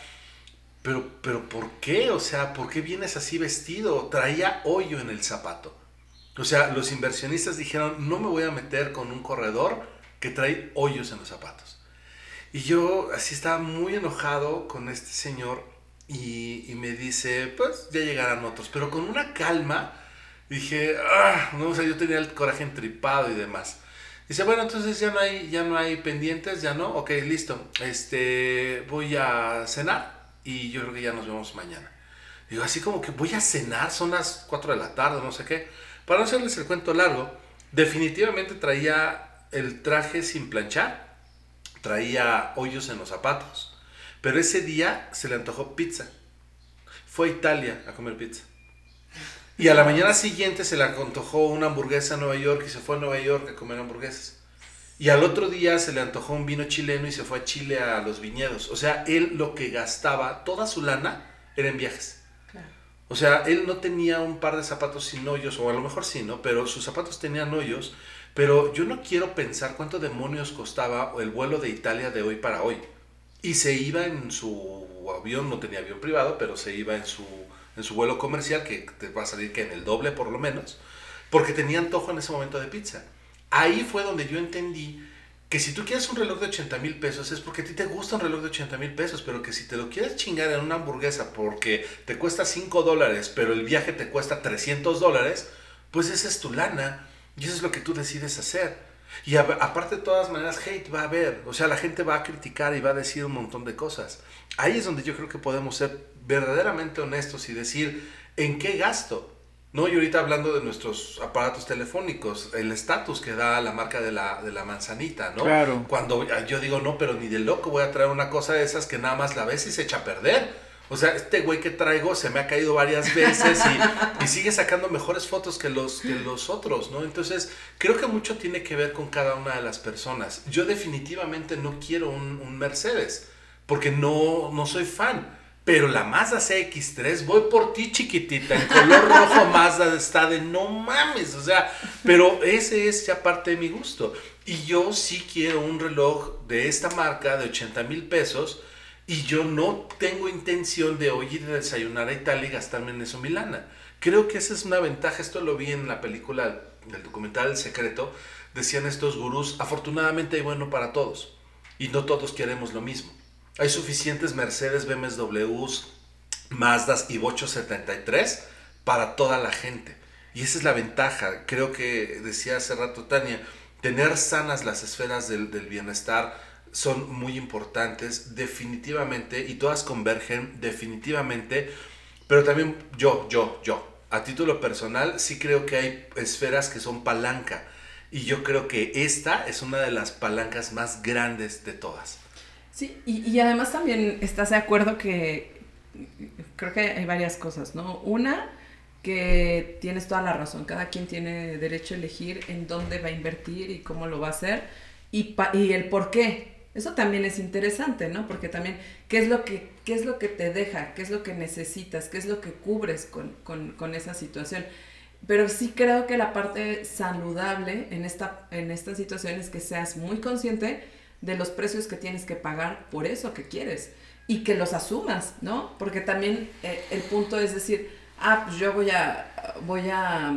pero, pero ¿por qué? O sea, ¿por qué vienes así vestido? Traía hoyo en el zapato. O sea, los inversionistas dijeron, no me voy a meter con un corredor que trae hoyos en los zapatos. Y yo así estaba muy enojado con este señor y, me dice, pues ya llegarán otros, pero con una calma dije, ah, no, o sea, yo tenía el coraje entripado y demás. Dice, bueno, entonces ya no hay, ya no hay pendientes, ya no, ok, listo. Este, voy a cenar y yo creo que ya nos vemos mañana. Digo, así como que voy a cenar, son las 4 de la tarde, no sé qué. Para no hacerles el cuento largo, definitivamente traía el traje sin planchar, traía hoyos en los zapatos, pero ese día se le antojó pizza. Fue a Italia a comer pizza. Y a la mañana siguiente se le antojó una hamburguesa a Nueva York y se fue a Nueva York a comer hamburguesas. Y al otro día se le antojó un vino chileno y se fue a Chile a los viñedos. O sea, él lo que gastaba, toda su lana, era en viajes. O sea, él no tenía un par de zapatos sin hoyos, o a lo mejor sí, ¿no? Pero sus zapatos tenían hoyos. Pero yo no quiero pensar cuánto demonios costaba el vuelo de Italia de hoy para hoy. Y se iba en su avión, no tenía avión privado, pero se iba en su en su vuelo comercial, que te va a salir que en el doble por lo menos, porque tenía antojo en ese momento de pizza. Ahí fue donde yo entendí que si tú quieres un reloj de 80 mil pesos es porque a ti te gusta un reloj de 80 mil pesos, pero que si te lo quieres chingar en una hamburguesa porque te cuesta 5 dólares, pero el viaje te cuesta 300 dólares, pues esa es tu lana y eso es lo que tú decides hacer. Y aparte de todas maneras, hate va a haber, o sea, la gente va a criticar y va a decir un montón de cosas. Ahí es donde yo creo que podemos ser verdaderamente honestos y decir, ¿en qué gasto? No, y ahorita hablando de nuestros aparatos telefónicos, el estatus que da la marca de la, de la manzanita, ¿no? Claro. Cuando yo digo, no, pero ni de loco voy a traer una cosa de esas que nada más la ves y se echa a perder. O sea, este güey que traigo se me ha caído varias veces y, sigue sacando mejores fotos que los, que los otros, ¿no? Entonces, creo que mucho tiene que ver con cada una de las personas. Yo definitivamente no quiero un, un Mercedes, porque no, no soy fan. Pero la Mazda CX3, voy por ti chiquitita, en color rojo Mazda está de no mames, o sea, pero ese es ya parte de mi gusto. Y yo sí quiero un reloj de esta marca de 80 mil pesos y yo no tengo intención de hoy ir a desayunar a Italia y gastarme en eso Milana. Creo que esa es una ventaja, esto lo vi en la película del documental El Secreto, decían estos gurús, afortunadamente hay bueno para todos y no todos queremos lo mismo. Hay suficientes Mercedes, BMWs, Mazdas y Bocho 73 para toda la gente. Y esa es la ventaja. Creo que decía hace rato Tania, tener sanas las esferas del, del bienestar son muy importantes, definitivamente, y todas convergen definitivamente, pero también yo, yo, yo, a título personal, sí creo que hay esferas que son palanca, y yo creo que esta es una de las palancas más grandes de todas. Sí, y, además también estás de acuerdo que creo que hay varias cosas, ¿no? Una, que tienes toda la razón, cada quien tiene derecho a elegir en dónde va a invertir y cómo lo va a hacer y, y el por qué. Eso también es interesante, ¿no? Porque también, ¿qué es lo que, qué es lo que te deja? ¿Qué es lo que necesitas? ¿Qué es lo que cubres con, con, con esa situación? Pero sí creo que la parte saludable en esta, en esta situación es que seas muy consciente de los precios que tienes que pagar por eso que quieres y que los asumas, ¿no? Porque también eh, el punto es decir, ah, pues yo voy a, voy a,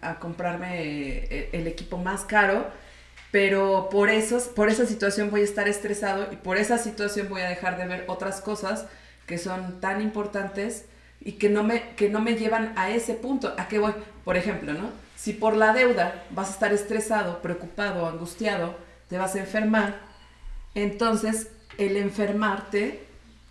a, comprarme eh, el equipo más caro, pero por, esos, por esa situación voy a estar estresado y por esa situación voy a dejar de ver otras cosas que son tan importantes y que no me, que no me llevan a ese punto. ¿A qué voy? Por ejemplo, ¿no? Si por la deuda vas a estar estresado, preocupado, angustiado, te vas a enfermar, entonces el enfermarte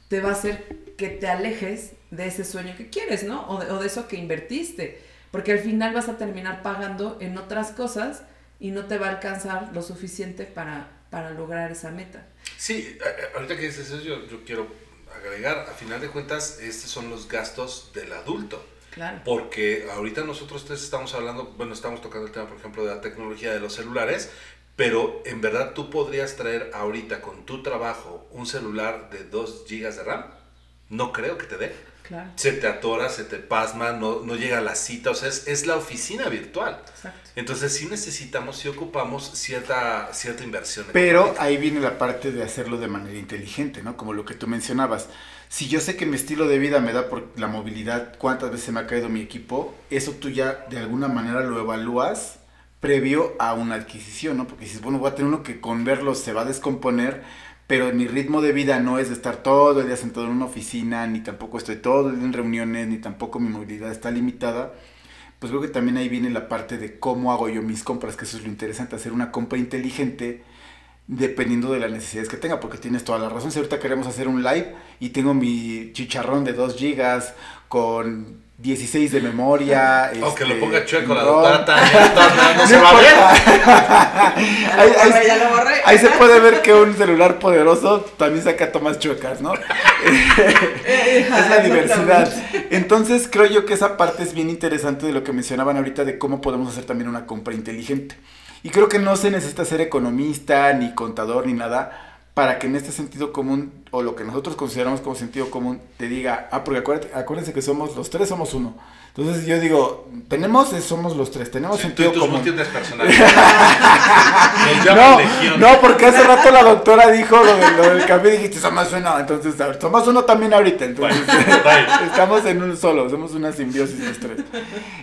te va a hacer que te alejes de ese sueño que quieres, ¿no? O de eso que invertiste. Porque al final vas a terminar pagando en otras cosas y no te va a alcanzar lo suficiente para, para lograr esa meta. Sí, ahorita que dices eso, yo, yo quiero agregar, a final de cuentas, estos son los gastos del adulto. Claro. Porque ahorita nosotros estamos hablando, bueno, estamos tocando el tema, por ejemplo, de la tecnología de los celulares, pero en verdad tú podrías traer ahorita con tu trabajo un celular de 2 GB de RAM. No creo que te dé. Claro. Se te atora, se te pasma, no, no llega a la cita, o sea, es, es la oficina virtual. Exacto. Entonces sí necesitamos, sí ocupamos cierta, cierta inversión. Pero ahí viene la parte de hacerlo de manera inteligente, ¿no? Como lo que tú mencionabas. Si yo sé que mi estilo de vida me da por la movilidad, cuántas veces me ha caído mi equipo, eso tú ya de alguna manera lo evalúas previo a una adquisición, ¿no? Porque dices, bueno, voy a tener uno que con verlo se va a descomponer, pero mi ritmo de vida no es de estar todo el día sentado en una oficina, ni tampoco estoy todo el día en reuniones, ni tampoco mi movilidad está limitada, pues creo que también ahí viene la parte de cómo hago yo mis compras, que eso es lo interesante, hacer una compra inteligente dependiendo de las necesidades que tenga, porque tienes toda la razón. Si ahorita queremos hacer un live y tengo mi chicharrón de 2 gigas con 16 de memoria. Aunque este, lo ponga chueco la doctora no, se va a ver. ahí, ahí, ahí, se puede ver que un celular poderoso también saca tomas chuecas, ¿no? es la diversidad. Entonces creo yo que esa parte es bien interesante de lo que mencionaban ahorita de cómo podemos hacer también una compra inteligente. Y creo que no se necesita ser economista, ni contador, ni nada para que en este sentido común, o lo que nosotros consideramos como sentido común, te diga, ah, porque acuérdense, que somos, los tres somos uno. Entonces yo digo, tenemos, somos los tres, tenemos sentido tú, común. no, no, porque hace rato la doctora dijo lo, de, lo del cambio y dijiste, somos uno, entonces, somos uno también ahorita, entonces estamos en un solo, somos una simbiosis los tres.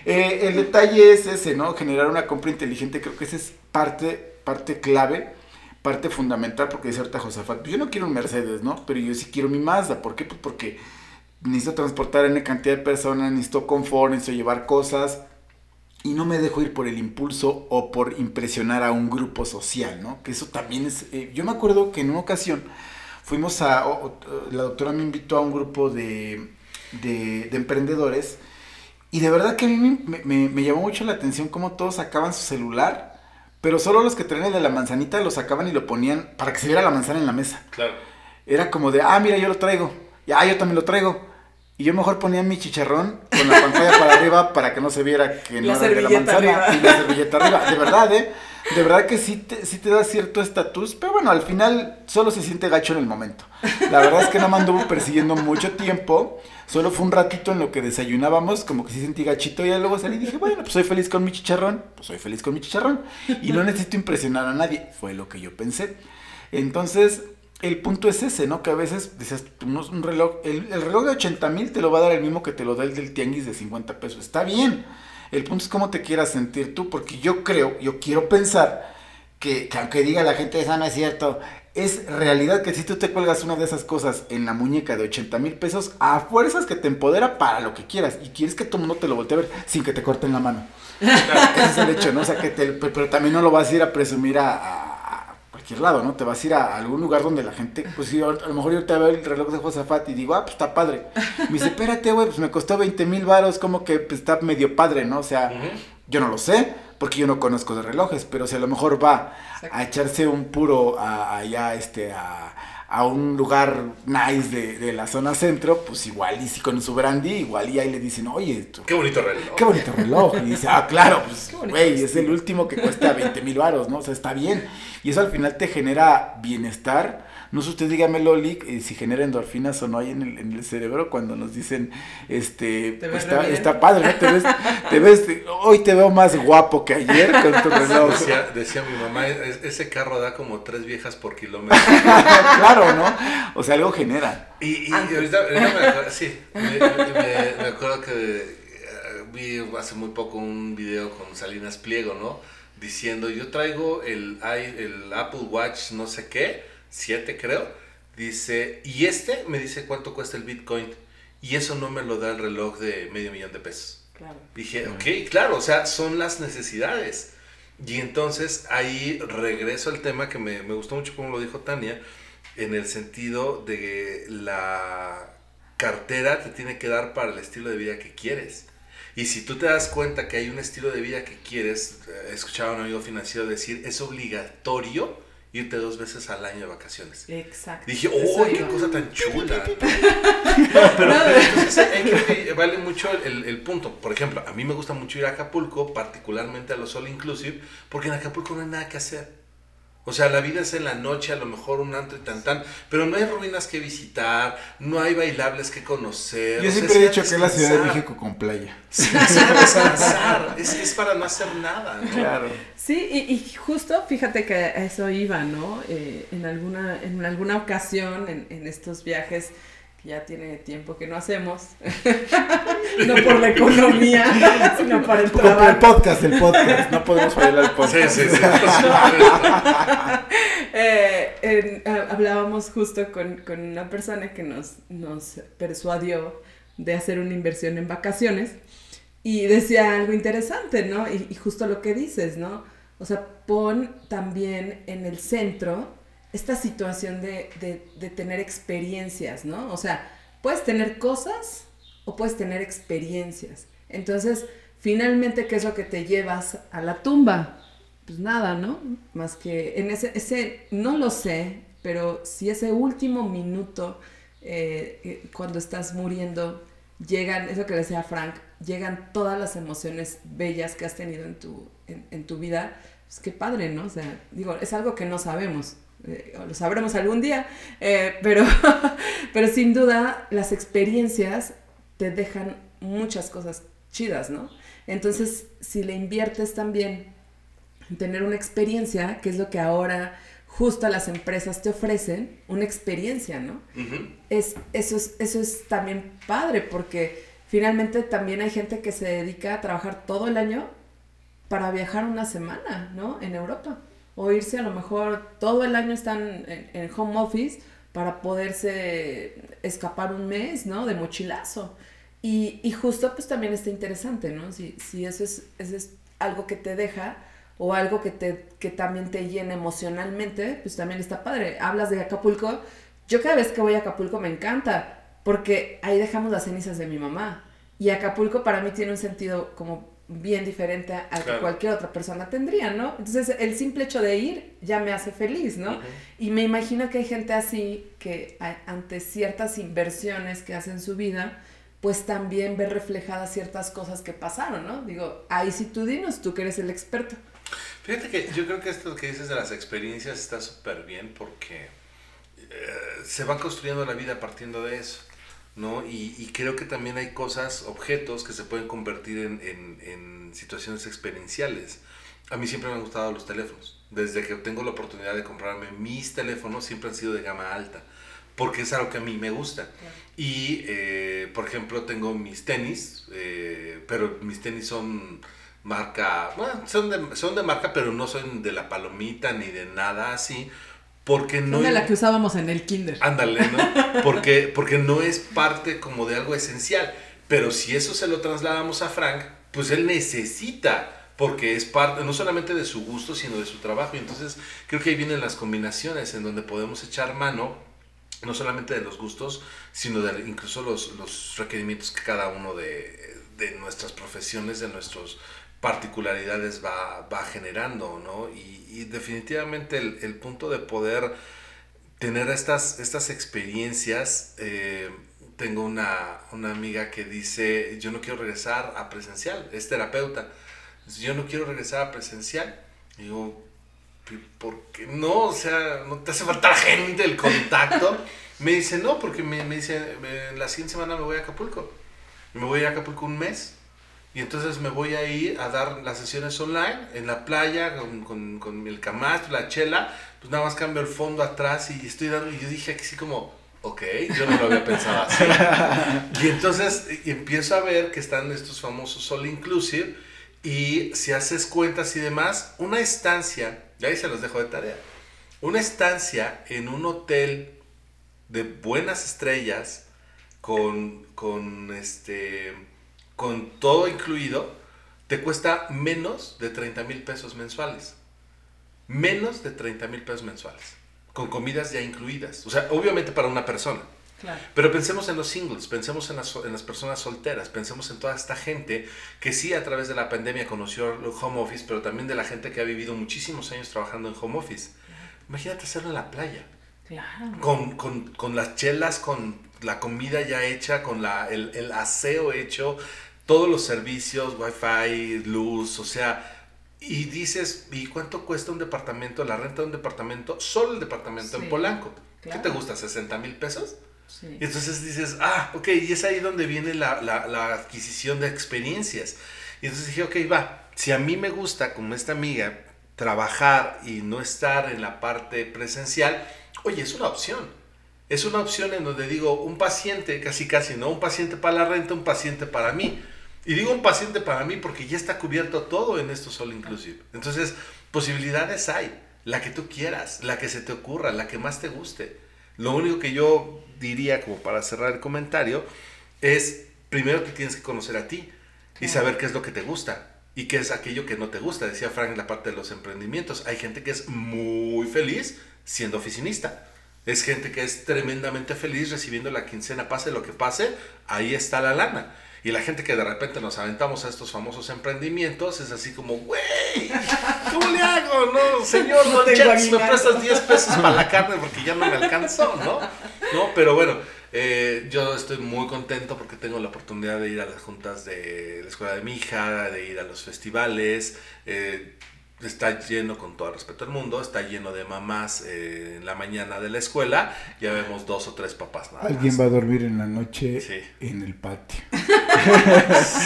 Eh, el detalle es ese, ¿no? Generar una compra inteligente, creo que esa es parte, parte clave parte fundamental, porque dice ahorita Josafat, yo no quiero un Mercedes, ¿no? Pero yo sí quiero mi Mazda. ¿Por qué? Pues porque necesito transportar en cantidad de personas, necesito confort, necesito llevar cosas. y no me dejo ir por el impulso o por impresionar a un grupo social, ¿no? Que eso también es... eh, yo me acuerdo que en una ocasión fuimos a... la doctora me invitó a un grupo de, de, de emprendedores y de verdad que a mí me, me- me llamó mucho la atención cómo todos sacaban su celular, pero solo los que traían el de la manzanita lo sacaban y lo ponían para que se viera la manzana en la mesa. Claro. Era como de, ah, mira, yo lo traigo. Y, ah, yo también lo traigo. Y yo mejor ponía mi chicharrón con la pantalla para arriba para que no se viera que no La era de la manzana. arriba. Y la servilleta arriba. De verdad, ¿eh? De verdad que sí te, sí te da cierto estatus. Pero bueno, al final solo se siente gacho en el momento. La verdad es que no me anduvo persiguiendo mucho tiempo. Solo fue un ratito en lo que desayunábamos, como que sí sentí gachito. Y luego salí y dije, bueno, pues soy feliz con mi chicharrón. Pues soy feliz con mi chicharrón. Y no necesito impresionar a nadie. Fue lo que yo pensé. Entonces, el punto es ese, ¿no? Que a veces dices, un reloj, el, el reloj de 80 mil te lo va a dar el mismo que te lo da el del tianguis de 50 pesos. Está bien. El punto es cómo te quieras sentir tú, porque yo creo, yo quiero pensar que, que aunque diga la gente eso no es cierto, es realidad que si tú te cuelgas una de esas cosas en la muñeca de 80 mil pesos, a fuerzas que te empodera para lo que quieras y quieres que todo el mundo te lo voltee a ver sin que te corten la mano. Ese es el hecho, ¿no? O sea, que te, pero también no lo vas a ir a presumir a cualquier lado, ¿no? Te vas a ir a algún lugar donde la gente, pues sí, a lo mejor yo te veo el reloj de Josafat y digo, ah, pues está padre. Me dice, espérate, güey, pues me costó 20 mil varos, como que pues, está medio padre, ¿no? O sea, yo no lo sé, porque yo no conozco de relojes, pero si a lo mejor va Exacto. a echarse un puro allá, este, a, a un lugar nice de, de la zona centro, pues igual, y si con su brandy, igual y ahí le dicen, oye, tú, Qué bonito reloj. qué bonito reloj. Y dice, ah, claro, pues, güey, es el último que cuesta 20 mil varos, ¿no? O sea, está bien. Y eso al final te genera bienestar. No sé usted, dígame, Loli, eh, si genera endorfinas o no hay en el, en el cerebro cuando nos dicen, este, Te pues, está, está padre, ¿no? Te ves, te ves, hoy te veo más guapo que ayer con tu reloj. Decía, decía mi mamá, "Es- ese carro da como tres viejas por kilómetro. claro, ¿no? O sea, algo genera. Y, y ahorita, ahorita me acuerdo, sí, me, me- me acuerdo que eh, vi hace muy poco un video con Salinas Pliego, ¿no? Diciendo, yo traigo el, el Apple Watch no sé qué, 7 creo, dice, y este me dice cuánto cuesta el Bitcoin, y eso no me lo da el reloj de medio millón de pesos. Claro. Dije, ok, claro, o sea, son las necesidades. Y entonces ahí regreso al tema que me, me gustó mucho como lo dijo Tania, en el sentido de la cartera te tiene que dar para el estilo de vida que quieres. Y si tú te das cuenta que hay un estilo de vida que quieres, eh, escuchaba a un amigo financiero decir, es obligatorio irte dos veces al año de vacaciones. Exacto. Dije, ¡oh, qué cosa tan chula! No, pero, pero entonces creo que vale mucho el, el punto. Por ejemplo, a mí me gusta mucho ir a Acapulco, particularmente a los All Inclusive, porque en Acapulco no hay nada que hacer. O sea, la vida es en la noche, a lo mejor un antro y tan tan, pero no hay ruinas que visitar, no hay bailables que conocer. Yo o sea, siempre he dicho que es la Ciudad de descansar. México con playa. Sí, es ir a descansar, es, es para no hacer nada. ¿no? Claro. Sí, y, y justo fíjate que a eso iba, ¿no? Eh, en, alguna, en alguna ocasión, en, en estos viajes ya tiene tiempo que no hacemos, no por la economía, sino para el Como el trabajo. podcast, el podcast. No podemos fallar al Sí, podcast. sí, sí. Eh, en- ah, hablábamos justo con, con una persona que nos, nos persuadió de hacer una inversión en vacaciones y decía algo interesante, ¿no? Y, y justo lo que dices, ¿no? O sea, pon también en el centro esta situación de, de, tener experiencias, ¿no? O sea, puedes tener cosas o puedes tener experiencias. Entonces, finalmente, ¿qué es lo que te llevas a la tumba? Pues nada, ¿no? Más que en ese, ese no lo sé, pero si ese último minuto, eh, eh, cuando estás muriendo, llegan, eso que decía Frank, llegan todas las emociones bellas que has tenido en tu, en tu vida, pues qué padre, ¿no? O sea, digo, es algo que no sabemos, eh, lo sabremos algún día, eh, pero, pero sin duda las experiencias te dejan muchas cosas chidas, ¿no? Entonces, si le inviertes también en tener una experiencia, que es lo que ahora justo las empresas te ofrecen, una experiencia, ¿no? Es, eso, es, eso es también padre porque finalmente también hay gente que se dedica a trabajar todo el año para viajar una semana, ¿no? En Europa. O irse a lo mejor todo el año están en, en home office para poderse escapar un mes, ¿no? De mochilazo. Y, y justo pues también está interesante, ¿no? Si, si eso, es, eso es algo que te deja o algo que, te, que también te llena emocionalmente, pues también está padre. Hablas de Acapulco, yo cada vez que voy a Acapulco me encanta, porque ahí dejamos las cenizas de mi mamá. Y Acapulco para mí tiene un sentido como bien diferente al que Claro. cualquier otra persona tendría, ¿no? Entonces el simple hecho de ir ya me hace feliz, ¿no? Y me imagino que hay gente así que a- ante ciertas inversiones que hace en su vida, pues también ve reflejadas ciertas cosas que pasaron, ¿no? Digo, ahí sí tú dinos, tú que eres el experto. Fíjate que yo creo que esto que dices de las experiencias está súper bien porque eh, se va construyendo la vida partiendo de eso, ¿no? Y, y creo que también hay cosas, objetos que se pueden convertir en, en- en situaciones experienciales. A mí siempre me han gustado los teléfonos. Desde que tengo la oportunidad de comprarme mis teléfonos, siempre han sido de gama alta, porque es algo que a mí me gusta. Y, eh, por ejemplo, tengo mis tenis, eh, pero mis tenis son marca, bueno, son de, son de marca, pero no son de la palomita ni de nada así, porque no... No de la que usábamos en el kinder. Ándale, ¿no? Porque, porque no es parte como de algo esencial. Pero si eso se lo trasladamos a Frank, pues él necesita, porque es parte no solamente de su gusto, sino de su trabajo. Y entonces creo que ahí vienen las combinaciones en donde podemos echar mano, no solamente de los gustos, sino de incluso los, los requerimientos que cada uno de, de nuestras profesiones, de nuestras particularidades va, va generando, ¿no? Y, y definitivamente el, el punto de poder tener estas, estas experiencias. eh, tengo una, una amiga que dice, yo no quiero regresar a presencial, es terapeuta. Yo no quiero regresar a presencial. Y digo, "¿Pero ¿por qué no? O sea, ¿no te hace falta la gente, el contacto? Me dice, no, porque me, me dice, "Me- la siguiente semana me voy a Acapulco. Y me voy a Acapulco un mes. Y entonces me voy a ir a dar las sesiones online en la playa con, con, con el camastro, la chela. Pues nada más cambio el fondo atrás y estoy dando. Y yo dije así como, ok, yo no lo había pensado así. y entonces y empiezo a ver que están estos famosos All Inclusive. Y si haces cuentas y demás, una estancia, y ahí se los dejo de tarea, una estancia en un hotel de buenas estrellas, con, con, este, con todo incluido, te cuesta menos de 30 mil pesos mensuales. Menos de 30 mil pesos mensuales. Con comidas ya incluidas. O sea, obviamente para una persona. Claro. Pero pensemos en los singles, pensemos en las, en las personas solteras, pensemos en toda esta gente que sí a través de la pandemia conoció el home office, pero también de la gente que ha vivido muchísimos años trabajando en home office. Imagínate hacerlo en la playa Claro. con, con, con las chelas, con la comida ya hecha, con la, el, el aseo hecho, todos los servicios, wifi, luz, o sea, y dices, ¿y cuánto cuesta un departamento, la renta de un departamento, solo el departamento Sí, en Polanco? claro. ¿Qué te gusta, 60 mil pesos? Sí. Y entonces dices, ah, ok, y es ahí donde viene la, la, la adquisición de experiencias. Y entonces dije, ok, va, si a mí me gusta, como esta amiga, trabajar y no estar en la parte presencial, oye, es una opción. Es una opción en donde digo, un paciente, casi casi, ¿no? Un paciente para la renta, un paciente para mí. Y digo un paciente para mí porque ya está cubierto todo en esto All Inclusive. Entonces, posibilidades hay. La que tú quieras, la que se te ocurra, la que más te guste. Lo único que yo diría, como para cerrar el comentario, es primero que tienes que conocer a ti y saber qué es lo que te gusta y qué es aquello que no te gusta. Decía Frank en la parte de los emprendimientos. Hay gente que es muy feliz siendo oficinista. Es gente que es tremendamente feliz recibiendo la quincena, pase lo que pase, ahí está la lana. Y la gente que de repente nos aventamos a estos famosos emprendimientos es así como, güey, ¿cómo le hago? No, señor, No don Chats, me prestas 10 pesos para la carne porque ya no me alcanzó, ¿no? No, pero bueno, eh, yo estoy muy contento porque tengo la oportunidad de ir a las juntas de la escuela de mi hija, de ir a los festivales. eh, está lleno, con todo el respeto al mundo, está lleno de mamás eh, en la mañana de la escuela. Ya vemos dos o tres papás nada Alguien más. va a dormir en la noche Sí. en el patio.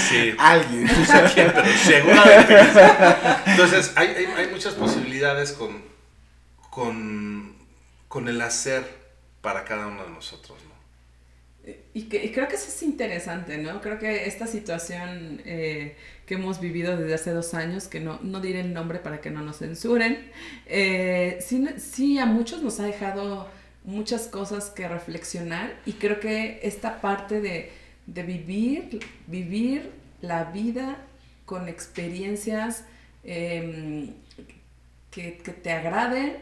Sí, Alguien. pero seguramente. Entonces, hay, hay, hay muchas posibilidades con, con, con el hacer para cada uno de nosotros, ¿no? Y, que, y creo que eso es interesante, ¿no? Creo que esta situación eh, que hemos vivido desde hace dos años, que no, no diré el nombre para que no nos censuren, eh, sí, sí a muchos nos ha dejado muchas cosas que reflexionar y creo que esta parte de, de vivir, vivir la vida con experiencias em, que, que te agraden,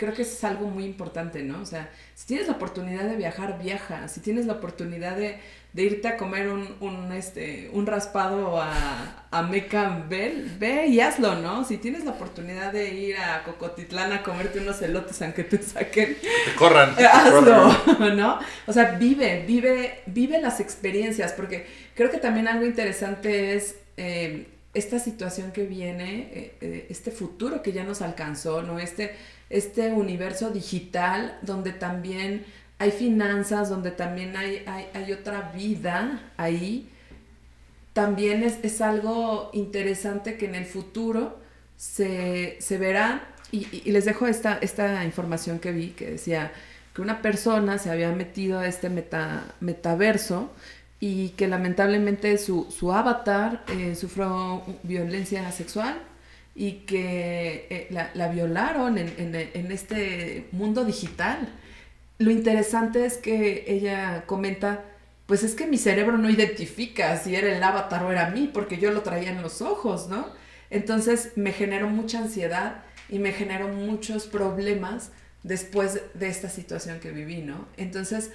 creo que eso es algo muy importante, ¿no? O sea, si tienes la oportunidad de viajar, viaja. Si tienes la oportunidad de, de irte a comer un, un, este, un raspado a, a Meca, ve, ve y hazlo, ¿no? Si tienes la oportunidad de ir a Cocotitlán a comerte unos elotes aunque te saquen, Que corran. eh, hazlo, ¿no? O sea, vive, vive, vive las experiencias, porque creo que también algo interesante es eh, esta situación que viene, eh, eh, este futuro que ya nos alcanzó, ¿no? Este, este universo digital donde también hay finanzas, donde también hay, hay, hay otra vida ahí, también es, es algo interesante que en el futuro se, se verá, y, y- les dejo esta, esta información que vi, que decía que una persona se había metido a este meta, metaverso y que lamentablemente su, su avatar eh, sufrió violencia sexual y que eh, la, la violaron en, en- en este mundo digital. Lo interesante es que ella comenta, pues es que mi cerebro no identifica si era el avatar o era mí, porque yo lo traía en los ojos, ¿no? Entonces me generó mucha ansiedad y me generó muchos problemas después de esta situación que viví, ¿no? Entonces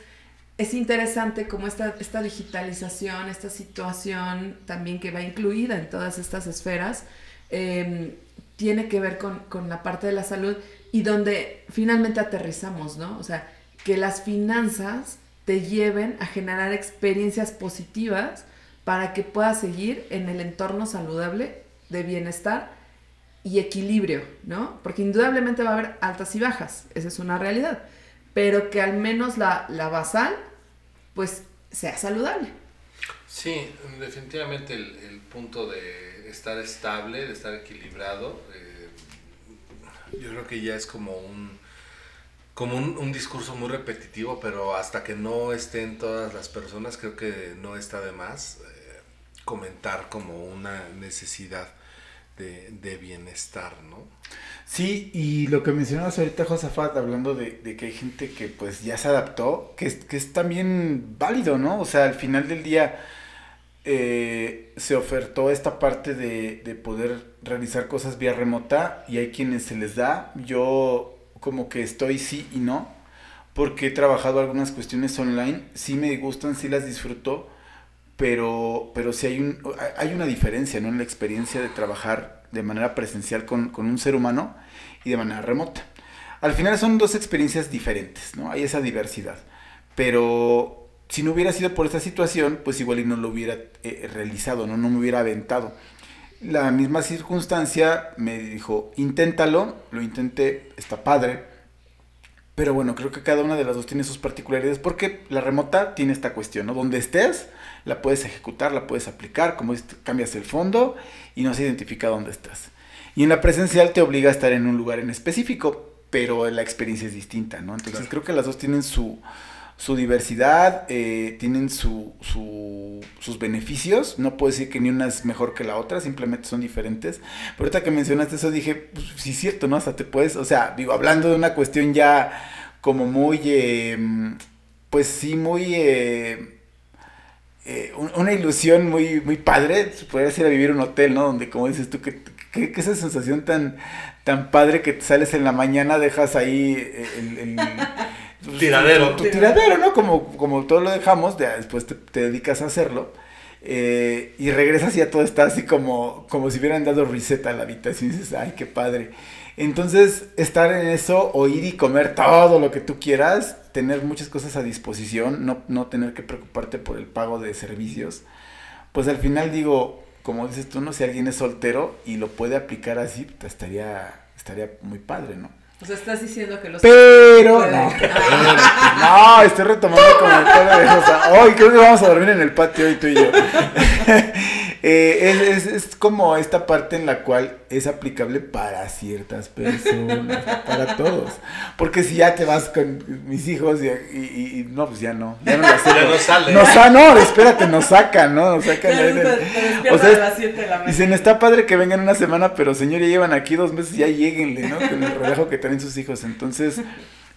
es interesante cómo esta, esta digitalización, esta situación también que va incluida en todas estas esferas, eh, tiene que ver con, con la parte de la salud y donde finalmente aterrizamos, ¿no? O sea, que las finanzas te lleven a generar experiencias positivas para que puedas seguir en el entorno saludable de bienestar y equilibrio, ¿no? Porque indudablemente va a haber altas y bajas, esa es una realidad, pero que al menos la, la basal, pues, sea saludable. Sí, definitivamente el, el punto de estar estable, de estar equilibrado, eh, yo creo que ya es como un como un, un discurso muy repetitivo, pero hasta que no estén todas las personas, creo que no está de más eh, comentar como una necesidad de, de bienestar, ¿no? Sí, y lo que mencionabas ahorita, Josafat, hablando de, de que hay gente que pues ya se adaptó, que que es también válido, ¿no? O sea, al final del día eh, se ofertó esta parte de, de poder realizar cosas vía remota y hay quienes se les da. Yo como que estoy sí y no, porque he trabajado algunas cuestiones online, sí me gustan, sí las disfruto, pero, pero sí hay, un, hay una diferencia ¿no? en la experiencia de trabajar de manera presencial con, con un ser humano y de manera remota. Al final son dos experiencias diferentes, ¿no? Hay esa diversidad. Pero si no hubiera sido por esta situación, pues igual y no lo hubiera eh, realizado, ¿no? No me hubiera aventado. La misma circunstancia me dijo, inténtalo, lo intenté, está padre. Pero bueno, creo que cada una de las dos tiene sus particularidades porque la remota tiene esta cuestión, ¿no? Donde estés, la puedes ejecutar, la puedes aplicar, como cambias el fondo y no se identifica dónde estás. Y en la presencial te obliga a estar en un lugar en específico, pero la experiencia es distinta, ¿no? Entonces Claro. creo que las dos tienen su, su diversidad, eh, tienen su, su- sus beneficios. No puedo decir que ni una es mejor que la otra, simplemente son diferentes. Pero ahorita que mencionaste eso dije, pues sí es cierto, ¿no? Hasta te puedes, o sea, digo, hablando de una cuestión ya como muy, eh, pues sí, muy... eh, eh, un- una ilusión muy, muy padre, podrías ir a vivir un hotel, ¿no? Donde, como dices tú, que, que- que esa sensación tan, tan padre que te sales en la mañana, dejas ahí el- pues, Tiradero. Tu, tu tiradero, ¿no? Como, como todo lo dejamos, ya después te, te dedicas a hacerlo. eh, y regresas y ya todo está así como, como si hubieran dado reset a la habitación y dices, ay, qué padre. Entonces, estar en eso, o ir y comer todo lo que tú quieras, tener muchas cosas a disposición, no, no tener que preocuparte por el pago de servicios, pues al final digo, como dices tú, no, si alguien es soltero y lo puede aplicar así, pues, estaría, estaría muy padre, ¿no? O sea, estás diciendo que los... Pero, no, no, estoy retomando como el de Rosa. Hoy creo que vamos a dormir en el patio hoy tú y yo. Eh, es, es- es como esta parte en la cual es aplicable para ciertas personas, para todos. Porque si ya te vas con mis hijos y, y- y- no, pues ya no, ya no lo Ya no sale. Nos sa- no, espérate, nos sacan, ¿no? Nos sacan. Ahí te- del- te despiertas o sea, a las 7 de la mañana. Dicen, está padre que vengan una semana, pero señor, ya llevan aquí dos meses, ya lleguenle, ¿no? Con el relajo que traen sus hijos. Entonces,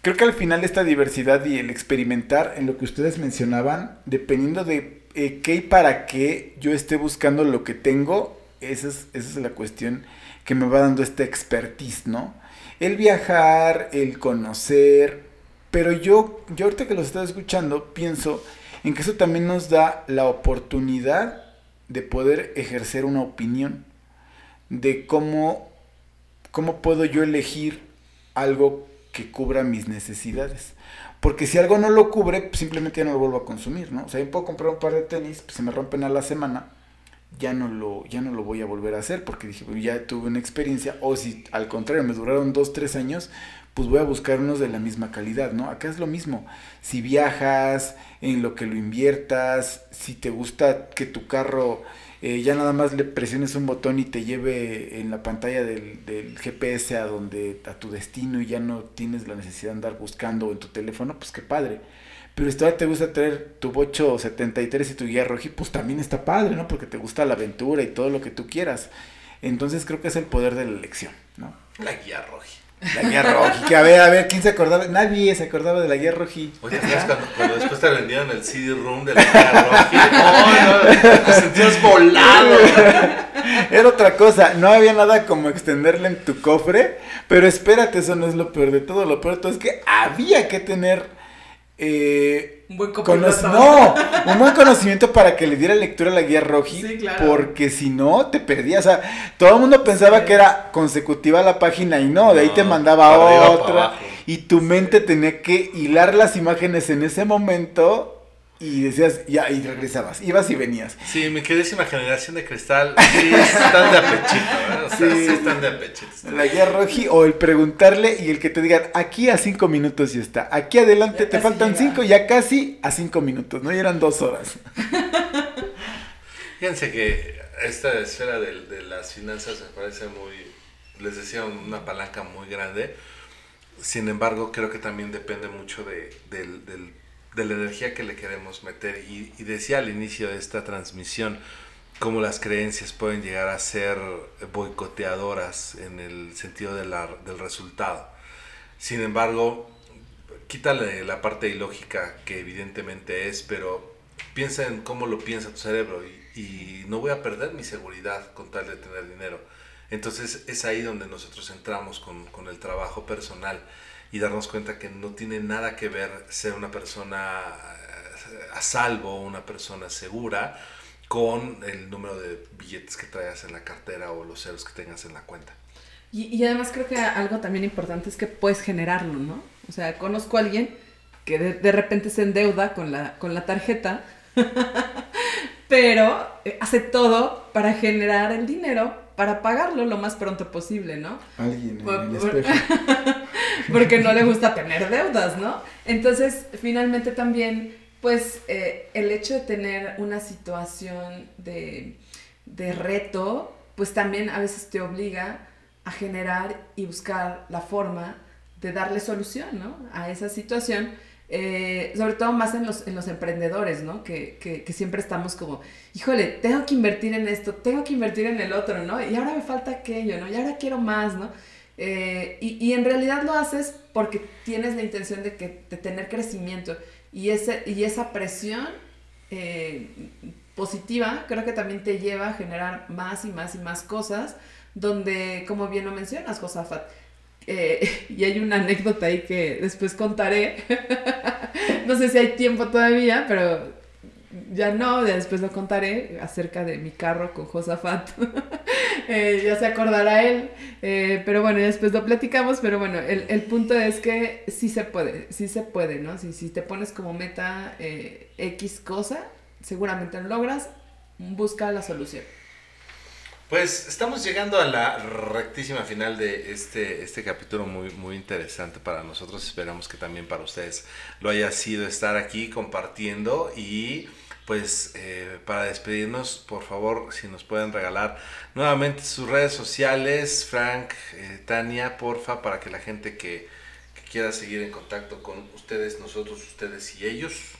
creo que al final esta diversidad y el experimentar en lo que ustedes mencionaban, dependiendo de qué y para qué yo esté buscando lo que tengo, esa es, la cuestión que me va dando esta expertise, ¿no? El viajar, el conocer, pero yo, yo ahorita que los estoy escuchando, pienso en que eso también nos da la oportunidad de poder ejercer una opinión, de cómo, cómo puedo yo elegir algo que cubra mis necesidades. Porque si algo no lo cubre, pues simplemente ya no lo vuelvo a consumir, ¿no? O sea, yo puedo comprar un par de tenis, pues se me rompen a la semana, ya no lo, ya no lo voy a volver a hacer porque dije, pues, ya tuve una experiencia, o si al contrario me duraron dos, tres años, pues voy a buscar unos de la misma calidad, ¿no? Acá es lo mismo. Si viajas, en lo que lo inviertas, si te gusta que tu carro eh, ya nada más le presiones un botón y te lleve en la pantalla del, del, GPS a donde a tu destino y ya no tienes la necesidad de andar buscando en tu teléfono, pues qué padre. Pero si todavía te gusta traer tu bocho 73 y tu guía roji, pues también está padre, ¿no? Porque te gusta la aventura y todo lo que tú quieras. Entonces creo que es el poder de la elección, ¿no? La guía roji. La guía roji. Que a ver, a ver, ¿quién se acordaba? Nadie se acordaba de la guía roji. Oye, ¿sabes cuando, cuando, después te vendieron el CD-ROOM de la guía roji? ¡Oh, no! Te sentías volado. Era otra cosa. No había nada como extenderle en tu cofre. Pero espérate, eso no es lo peor de todo. Lo peor de todo es que había que tener. Eh, un buen no, un buen conocimiento para que le diera lectura a la guía roji. Sí, claro. Porque si no, te perdías. O sea, todo el mundo pensaba sí. que era consecutiva la página y no, de ahí te mandaba otra. Y tu mente tenía que hilar las imágenes en ese momento. Y decías, ya, y regresabas, ibas y venías. Sí, mi queridísima generación de cristal, sí están de apechito, ¿eh? O sea, sí. sí están de apechito. La guía roji o el preguntarle y el que te digan, aquí a cinco minutos ya está, aquí adelante Ya te faltan llega. cinco, ya casi a cinco minutos, ¿no? Y eran dos horas. Fíjense que esta esfera de, de las finanzas me parece muy, les decía, una palanca muy grande. Sin embargo, creo que también depende mucho de, del- del- de la energía que le queremos meter. Y, y decía al inicio de esta transmisión cómo las creencias pueden llegar a ser boicoteadoras en el sentido de la- del resultado. Sin embargo, quítale la parte ilógica que evidentemente es, pero piensa en cómo lo piensa tu cerebro y, y no voy a perder mi seguridad con tal de tener dinero. Entonces es ahí donde nosotros entramos con, con el trabajo personal y darnos cuenta que no tiene nada que ver ser una persona eh, a salvo, una persona segura, con el número de billetes que traigas en la cartera o los ceros que tengas en la cuenta. Y, y además creo que algo también importante es que puedes generarlo, ¿no? O sea, conozco a alguien que de, de repente se endeuda con la, con la tarjeta, pero eh, hace todo para generar el dinero para pagarlo lo más pronto posible, ¿no? Alguien Por- en el espejo. porque no le gusta tener deudas, ¿no? Entonces, finalmente también, pues, eh, el hecho de tener una situación de, de reto, pues también a veces te obliga a generar y buscar la forma de darle solución, ¿no? A esa situación. Eh, sobre todo más en los, en los emprendedores, ¿no? Que, que, que siempre estamos como, híjole, tengo que invertir en esto, tengo que invertir en el otro, ¿no? Y ahora me falta aquello, ¿no? Y ahora quiero más, ¿no? Eh, y, y en realidad lo haces porque tienes la intención de, que, de tener crecimiento y, ese, y esa presión eh, positiva creo que también te lleva a generar más y más y más cosas donde, como bien lo mencionas, Josafat, eh, y hay una anécdota ahí que después contaré, no sé si hay tiempo todavía, pero ya no, ya después lo contaré acerca de mi carro con Josafat. Eh, ya se acordará él, eh, pero bueno, después lo platicamos, pero bueno, el, el punto es que sí se puede, sí se puede, ¿no? Si, si te pones como meta X cosa, seguramente lo logras, busca la solución. Pues estamos llegando a la rectísima final de este, este capítulo muy, muy interesante para nosotros. Esperamos que también para ustedes lo haya sido estar aquí compartiendo y pues eh, para despedirnos, por favor, si nos pueden regalar nuevamente sus redes sociales, Frank, eh, Tania, porfa, para que la gente que, quiera seguir en contacto con ustedes, nosotros, ustedes y ellos.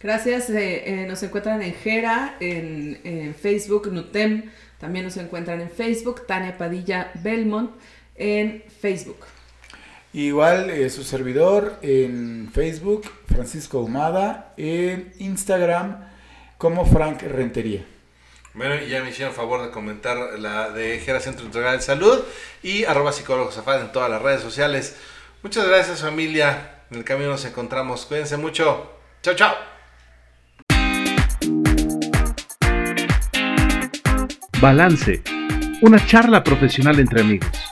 Gracias, eh, nos encuentran en Gera, en, en Facebook, Nutem, también nos encuentran en Facebook, Tania Padilla Belmont, en Facebook. Igual eh, su servidor en Facebook, Francisco Humada, en Instagram como Frank Rentería. Bueno, y ya me hicieron favor de comentar la de Gera Centro Integral de Salud y arroba psicólogos Zafad en todas las redes sociales. Muchas gracias familia. En el camino nos encontramos. Cuídense mucho. Chao, chao. Balance. Una charla profesional entre amigos.